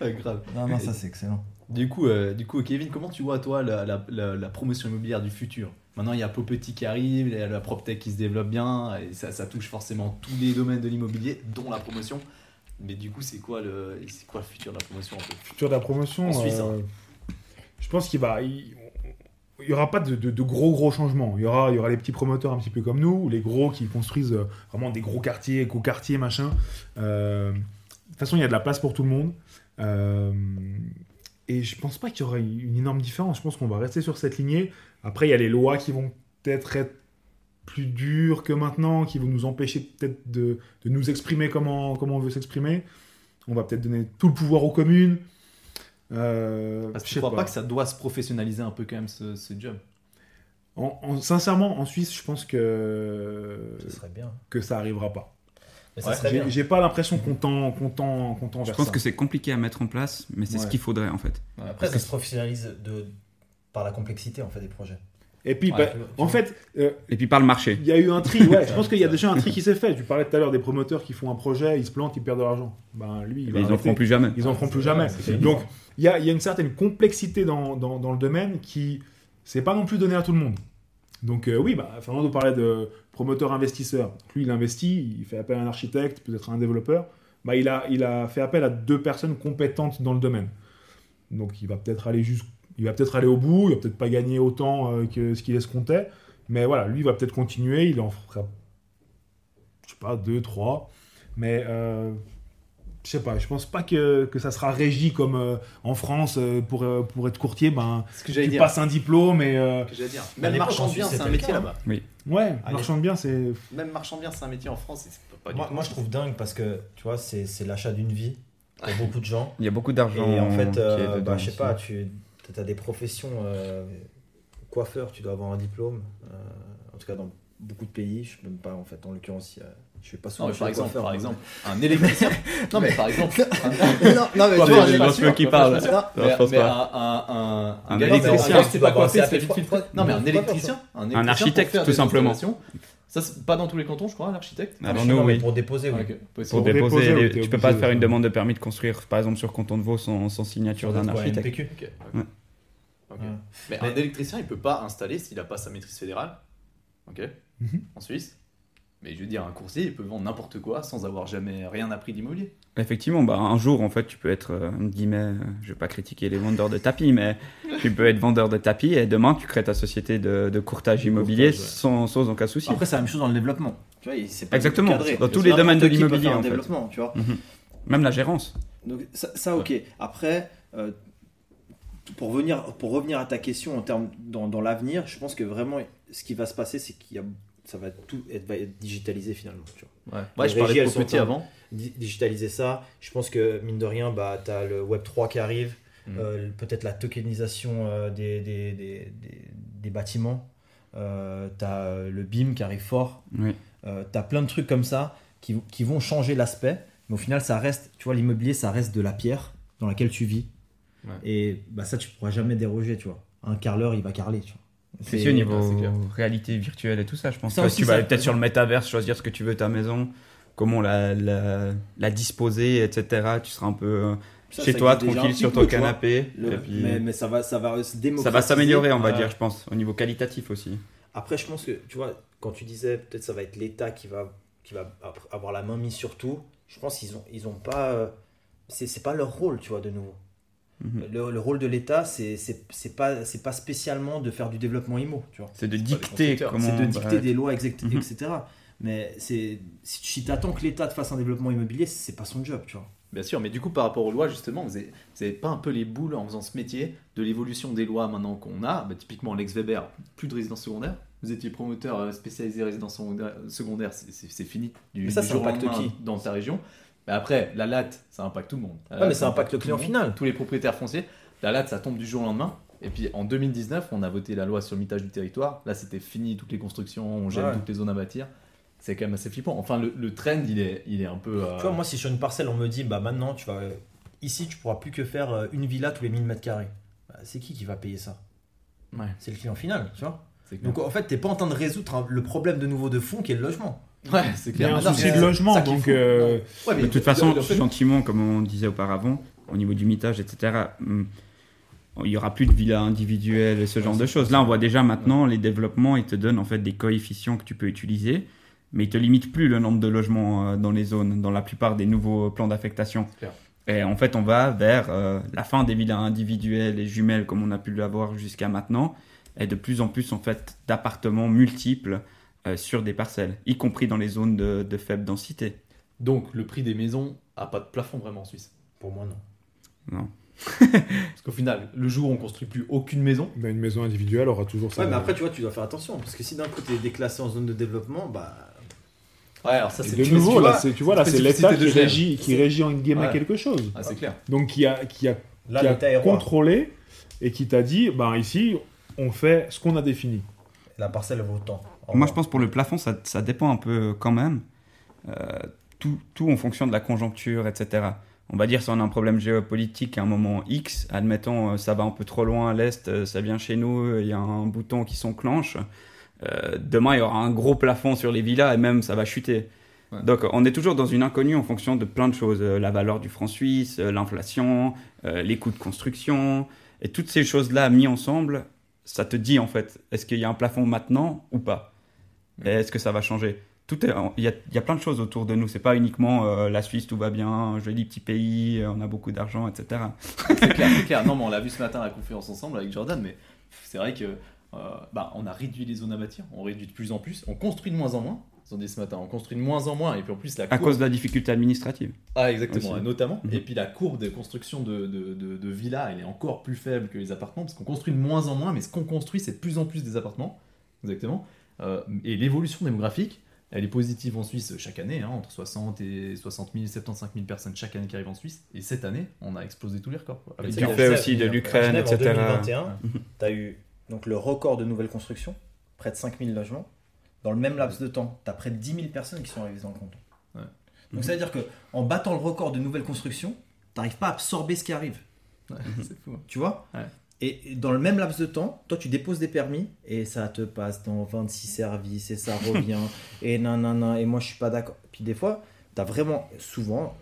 Ouais, grave. Non, non, ça, c'est excellent. Du coup, euh, du coup, Kevin, comment tu vois toi la, la- la- la promotion immobilière du futur? Maintenant, il y a Popetit qui arrive, il y a la PropTech qui se développe bien, et ça, ça touche forcément tous les domaines de l'immobilier, dont la promotion. Mais du coup, c'est quoi le, c'est quoi le futur de la promotion peu Futur de la promotion. En Suisse, euh, Je pense qu'il va. n'y aura pas de, gros gros changements. Il y aura, y les petits promoteurs un petit peu comme nous, ou les gros qui construisent euh, vraiment des gros quartiers, éco-quartiers, machin. Euh, de toute façon, il y a de la place pour tout le monde. Euh, et je pense pas qu'il y aura une énorme différence. Je pense qu'on va rester sur cette lignée. Après, il y a les lois qui vont peut-être être plus dures que maintenant, qui vont nous empêcher peut-être de, de nous exprimer comment, comment on veut s'exprimer. On va peut-être donner tout le pouvoir aux communes. Euh, Parce que je sais crois pas. que ça doit se professionnaliser un peu quand même ce, ce job? En- en- sincèrement, en Suisse, je pense que, Ce serait bien. que ça arrivera pas. Ça Ouais. J'ai pas l'impression qu'on tend, qu'on tend, qu'on tend Je pense ça. que c'est compliqué à mettre en place, mais c'est ce qu'il faudrait en fait. Après, ça se professionnalise de... par la complexité en fait des projets. Et puis, Ouais, bah, en fait, euh, Et puis par le marché. il y a eu un tri. Ouais, je pense qu'il y a déjà un tri qui s'est fait. Tu parlais tout à l'heure des promoteurs qui font un projet, ils se plantent, ils perdent de l'argent. Ben, lui, il Et va ils en arrêter. feront plus jamais. Ils en feront plus jamais. Donc, il y a, il y a une certaine complexité dans, dans, dans le domaine qui, c'est pas non plus donné à tout le monde. Donc, euh, oui, bah, Fernando parlait de promoteur investisseur. Donc, lui, il investit, il fait appel à un architecte, peut-être à un développeur. Bah, il, a, il a fait appel à deux personnes compétentes dans le domaine. Donc, il va peut-être aller juste, il va peut-être aller au bout, il va peut-être pas gagner autant euh, que ce qu'il escomptait. Mais voilà, lui, il va peut-être continuer, il en fera, je sais pas, deux, trois. Mais euh, je sais pas, je pense pas que, que ça sera régi comme euh, en France euh, pour, euh, pour être courtier. Ben, Ce que tu passes un diplôme et. euh, que j'allais dire. Même marchand de biens, c'est un métier cas, là-bas. ouais, Allez. marchand de biens, c'est. Même marchand de biens, c'est un métier en France. et c'est pas du Moi, je trouve dingue parce que tu vois, c'est c'est l'achat d'une vie pour beaucoup de gens. Il y a beaucoup d'argent. Et en fait, euh, bah, je sais pas, tu as des professions. euh, coiffeur, tu dois avoir un diplôme. euh, en tout cas, dans beaucoup de pays, je peux même pas, en fait, en l'occurrence, je fais pas souvent Non, mais chez par le exemple, coiffeur, par exemple, un électricien. non, mais par exemple. un- non, non, mais Coiffeur, tu vois, j'ai suis pas qui parle. suis. Non, Mais- je pense pas. un- électricien. Tu. Non, mais un électricien. Un architecte, tout simplement. Installations. Ça, c'est pas dans tous les cantons, je crois, l'architecte. Alors Non, nous, mais oui. Pour déposer, oui. Possible. Pour Pour déposer, déposer, les- oui, t'es tu peux pas faire une demande de permis de construire, par exemple, sur Canton de Vaud sans, sans signature d'un architecte. NPQ. Ok, ok. Ouais. Ok. Ouais. Mais, Mais- un électricien, il peut pas installer s'il a pas sa maîtrise fédérale. Ok. Mhm. En Suisse. Mais je veux dire, un courtier, il peut vendre n'importe quoi sans avoir jamais rien appris d'immobilier. Effectivement, bah, un jour, en fait, tu peux être, euh, entre guillemets, euh, je vais pas critiquer les vendeurs de tapis, mais tu peux être vendeur de tapis et demain, tu crées ta société de, de courtage immobilier courtage, ouais. sans, sans aucun souci. Après, c'est la même chose dans le développement. Tu vois, c'est pas Exactement, cadré. dans tous les domaines de l'immobilier, en fait. développement, tu vois. Mhm. Même la gérance. Donc ça, ça, ok. Après, euh, pour, venir, pour revenir à ta question en termes dans, dans l'avenir, je pense que vraiment ce qui va se passer, c'est qu'il y a, ça va tout être, va être digitalisé finalement. Tu vois. Ouais, ouais je parlais de petit avant. Di- digitaliser ça, je pense que mine de rien, bah, tu as le Web 3 qui arrive, Mhm. euh, peut-être la tokenisation euh, des, des, des, des- des bâtiments, euh, tu as le BIM qui arrive fort, Oui. euh, tu as plein de trucs comme ça qui, qui vont changer l'aspect, mais au final, ça reste, tu vois, l'immobilier, ça reste de la pierre dans laquelle tu vis. Ouais. Et bah, ça, tu pourras jamais déroger, tu vois. Un carreleur, il va carler, tu vois. C'est aussi au niveau réalité virtuelle et tout ça, je pense. Ça que aussi, tu vas peut-être sur le métaverse, choisir ce que tu veux ta maison, comment la, la, la disposer, etc. Tu seras un peu euh, Ça, chez ça toi, tranquille sur ton canapé. Le- et puis, mais, mais ça va, ça va se démocratiser. ça va s'améliorer, on va dire, je pense, au niveau qualitatif aussi. Après, je pense que, tu vois, quand tu disais peut-être ça va être l'État qui va, qui va avoir la main mise sur tout, je pense qu'ils ont, ils ont pas. euh, C'est c'est pas leur rôle, tu vois, de nouveau. Mhm. Le, le rôle de l'État, c'est pas, c'est pas spécialement de faire du développement IMO, tu vois. C'est de dicter comment. C'est de bah, dicter des lois, exact- Mhm. etc. Mais c'est si tu attends que l'État te fasse un développement immobilier, c'est pas son job, tu vois. Bien sûr, mais du coup, par rapport aux lois, justement, vous avez, vous avez pas un peu les boules en faisant ce métier de l'évolution des lois maintenant qu'on a? Bah, Typiquement, Lex Weber, plus de résidence secondaire. Vous étiez promoteur euh, spécialisé résidence secondaire, c'est- fini. Du, Mais ça, du ça jour au lendemain qui? Dans ta région. Mais après, la latte, ça impacte tout le monde. La Ouais, mais latte, ça impacte le client final. Tous les propriétaires fonciers. La latte, ça tombe du jour au lendemain. Et puis en 2019, on a voté la loi sur le mitage du territoire. Là, c'était fini toutes les constructions, on gèle Ouais. toutes les zones à bâtir. C'est quand même assez flippant. Enfin, le, le trend, il est, il est un peu. euh, Tu vois, moi, si sur une parcelle, on me dit, bah maintenant, tu vas. Ici, tu pourras plus que faire euh, une villa tous les 1000 mètres carrés. Bah, c'est qui qui va payer ça? Ouais, C'est le client final, tu vois? Donc en fait, t'es pas en train de résoudre le problème de nouveau de fond qui est le logement. Ouais, c'est Il y a clair. un Non, souci de logement, donc. euh, Ouais, mais De toute façon, le- gentiment, comme on disait auparavant, au niveau du mitage, etc., hum, il y aura plus de villas individuelles et ce genre Ouais, de choses. Là, on voit déjà maintenant les développements, ils te donnent en fait des coefficients que tu peux utiliser, mais ils te limitent plus le nombre de logements euh, dans les zones, dans la plupart des nouveaux plans d'affectation. Clair. Et en fait, on va vers euh, la fin des villas individuelles et jumelles comme on a pu l'avoir jusqu'à maintenant, et de plus en plus en fait d'appartements multiples sur des parcelles, y compris dans les zones de, de faible densité. Donc le prix des maisons a pas de plafond vraiment en Suisse. Pour moi, non. Non. Parce qu'au final, le jour où on construit plus aucune maison, Ben, une maison individuelle aura toujours ça. Ouais, mais après, tu vois, tu dois faire attention. Parce que si d'un coup, tu es déclassé en zone de développement, bah. ouais, alors ça c'est de nouveau, tu là, vois, tu vois, là, c'est l'État de qui régit, qui régit en guillemets Ouais. quelque chose. Ah, c'est clair. Donc, qui a, qui a, Là, qui a contrôlé et qui t'a dit, ben, ici, on fait ce qu'on a défini. La parcelle vaut autant. Moi, je pense pour le plafond, ça, ça dépend un peu quand même. Euh, tout, tout en fonction de la conjoncture, etc. On va dire si on a un problème géopolitique à un moment X, admettons euh, ça va un peu trop loin à l'est, euh, ça vient chez nous, il y a un bouton qui s'enclenche. euh, demain, il y aura un gros plafond sur les villas et même ça va chuter. Ouais. Donc, on est toujours dans une inconnue en fonction de plein de choses. La valeur du franc suisse, l'inflation, euh, les coûts de construction. Et toutes ces choses-là mis ensemble, ça te dit en fait, est-ce qu'il y a un plafond maintenant ou pas? Et est-ce que ça va changer? Tout est, il y, a, il y a plein de choses autour de nous. C'est pas uniquement euh, la Suisse, tout va bien, joli petit pays, euh, on a beaucoup d'argent, etc. C'est clair, c'est clair. Non, mais on l'a vu ce matin à la conférence ensemble avec Jordan, mais c'est vrai que euh, bah, on a réduit les zones à bâtir, on réduit de plus en plus, on construit de moins en moins. Ils ont dit ce matin, on construit de moins en moins, et puis en plus la À courbe- cause de la difficulté administrative. Ah, exactement, Aussi. notamment. Mhm. Et puis la courbe de construction de, de, de- de villas, elle est encore plus faible que les appartements, parce qu'on construit de moins en moins, mais ce qu'on construit, c'est de plus en plus des appartements. Exactement. Euh, et l'évolution démographique, elle est positive en Suisse chaque année, hein, entre 60 et 60 000, 75 000 personnes chaque année qui arrivent en Suisse. Et cette année, on a explosé tous les records. quoi. Avec Du fait aussi de l'Ukraine, etc. En 2021, Mhm. tu as eu donc, le record de nouvelles constructions, près de 5000 logements. Dans le même laps de temps, tu as près de 10 000 personnes qui sont arrivées dans le canton. Ouais. Donc ça veut dire qu'en battant le record de nouvelles constructions, tu n'arrives pas à absorber ce qui arrive. Ouais, c'est fou. hein. Tu vois? Ouais. Et dans le même laps de temps, toi tu déposes des permis et ça te passe dans 26 services et ça revient et nanana et moi je suis pas d'accord. Puis des fois, tu as vraiment souvent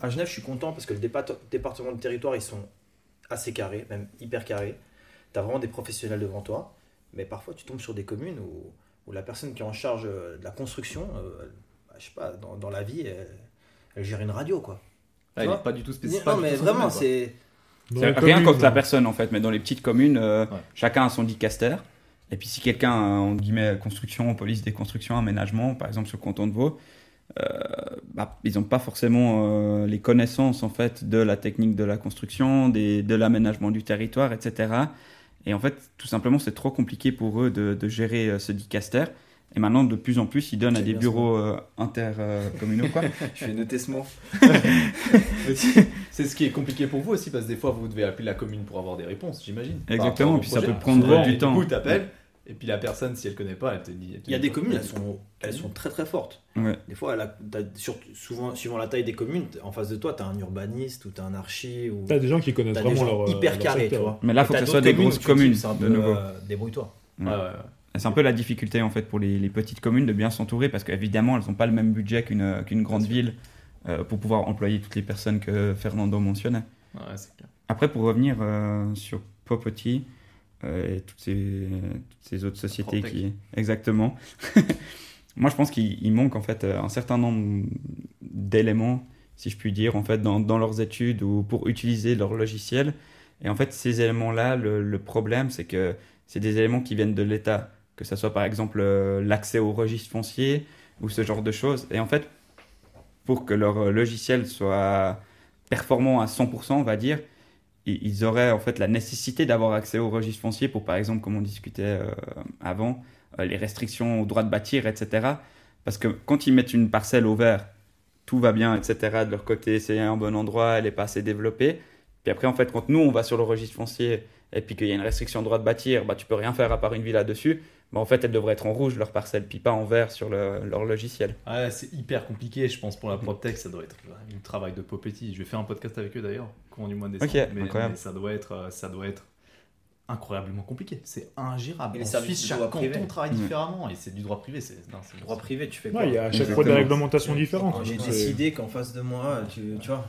à Genève, je suis content parce que le dépa- département de territoire ils sont assez carrés, même hyper carrés. Tu as vraiment des professionnels devant toi, mais parfois tu tombes sur des communes où, où la personne qui est en charge euh, de la construction, euh, bah, je sais pas, dans, dans la vie, elle, elle gère une radio quoi. Ah, il vois est pas du tout spécifique. non mais vraiment, c'est rien communes, contre la hein. personne en fait, mais dans les petites communes, euh, Ouais. chacun a son dicaster. Et puis si quelqu'un, a, en guillemets, construction, police des constructions, aménagement, par exemple sur le canton de Vaud, euh, bah, ils n'ont pas forcément euh, les connaissances en fait de la technique de la construction, des, de l'aménagement du territoire, etc. Et en fait, tout simplement, c'est trop compliqué pour eux de, de gérer euh, ce dicaster. Et maintenant, de plus en plus, ils donnent à des bureaux euh, intercommunaux. quoi. je vais noter ce mot. C'est- ce qui est compliqué pour vous aussi, parce que des fois, vous devez appeler la commune pour avoir des réponses, j'imagine. Exactement, au puis ça peut prendre du et temps. Du coup, t'appelles, et puis la personne, si elle connaît pas, elle te dit. elle te Il y a dit des communes, elles sont, elles sont très très fortes. Ouais. Des fois, elle a- t'as- surtout- souvent, suivant la taille des communes, en face de toi, tu as un urbaniste ou tu as un archi. Ou... T'as des gens qui connaissent T'as des vraiment gens leur. hyper leur carrés, tu secteur. vois. Mais là, Et faut que ce soit des grosses tu communes, c'est un de peu, nouveau. euh, Débrouille-toi. Ouais, ouais, ouais. C'est un peu la difficulté en fait pour les, les petites communes de bien s'entourer parce qu'évidemment elles n'ont pas le même budget qu'une qu'une grande ville euh, pour pouvoir employer toutes les personnes que Fernando mentionnait. Ouais, c'est clair. Après pour revenir euh, sur Popoti euh, et toutes ces, toutes ces autres sociétés qui... Exactement. Moi je pense qu'il il manque en fait un certain nombre d'éléments si je puis dire en fait dans, dans leurs études ou pour utiliser leur logiciel. Et en fait ces éléments-là, le, le problème c'est que c'est des éléments qui viennent de l'État, que ce soit par exemple euh, l'accès au registre foncier ou ce genre de choses. Et en fait, pour que leur euh, logiciel soit performant à 100%, on va dire, ils auraient en fait la nécessité d'avoir accès au registre foncier pour, par exemple, comme on discutait euh, avant, euh, les restrictions au droit de bâtir, etc. Parce que quand ils mettent une parcelle au vert, tout va bien, etc. De leur côté, c'est un bon endroit, elle n'est pas assez développée. Puis après, en fait, quand nous, on va sur le registre foncier et puis qu'il y a une restriction au droit de bâtir, bah, tu peux rien faire à part une villa dessus. Bah, en fait, elle devrait être en rouge, leur parcelle, puis pas en vert sur le- leur logiciel. Ouais, c'est hyper compliqué, je pense, pour la PropTech, ça doit être un travail de Popetti. Je vais faire un podcast avec eux d'ailleurs, courant du mois de décembre. Ok, mais, incroyable. mais ça doit être, euh, ça doit être incroyablement compliqué. C'est ingérable. Et les en services Suisse, du chaque canton privé. travaille Ouais. différemment et c'est du droit privé. C'est c'est- Droit privé, tu fais Ouais, quoi il y a à chaque fois des réglementations différentes. J'ai décidé qu'en face de moi, tu, tu vois,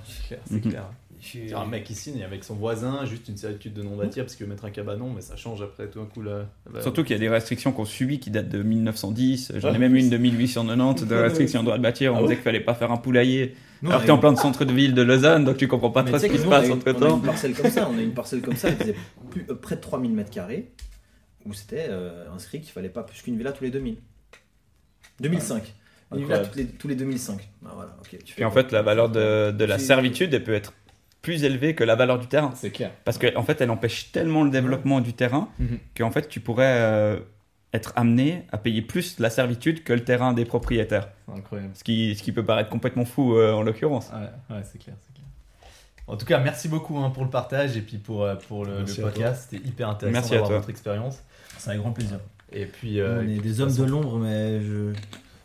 C'est clair, suis- un mec qui signe avec son voisin, juste une certitude de non bâtir parce qu'il veut mettre un cabanon, mais ça change après tout un coup là. Bah, Surtout qu'il y a des restrictions qu'on subit qui datent de 1910. J'en ai même une de 1890 de restriction de droit de bâtir. On Ah disait ouais qu'il fallait pas faire un poulailler. Non, Alors que t'es en plein de centre de ville de Lausanne, donc tu comprends pas Mais trop ce qui que se nous, on a passe une- entre On a temps. une parcelle comme ça, on a une parcelle comme ça, elle faisait plus, euh, près de 3000 mètres carrés. où c'était euh, inscrit qu'il fallait pas plus qu'une villa tous les 2000. 2005. Une villa tous les, tous les 2005. Ah, voilà, ok. Tu fais Puis en quoi fait, la valeur de, de la servitude, elle peut être plus élevée que la valeur du terrain. C'est clair. Parce qu'en en fait, elle empêche tellement le développement du terrain Mhm. qu'en fait, tu pourrais euh, être amené à payer plus la servitude que le terrain des propriétaires. C'est incroyable. Ce qui, ce qui peut paraître complètement fou euh, en l'occurrence. Ouais, ouais, c'est clair, c'est clair. En tout cas, merci beaucoup hein, pour le partage et puis pour, euh, pour le, podcast. C'était hyper intéressant Merci à d'avoir votre expérience. C'est un grand plaisir. Et puis, euh, on est de des hommes façon- de l'ombre, mais je,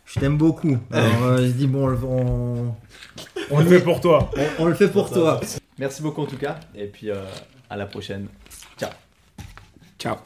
je t'aime beaucoup. Alors, euh, je dis, bon, on, le- on, On le fait pour toi. on- on le fait pour toi. Merci beaucoup en tout cas. Et puis, euh, à la prochaine. Ciao.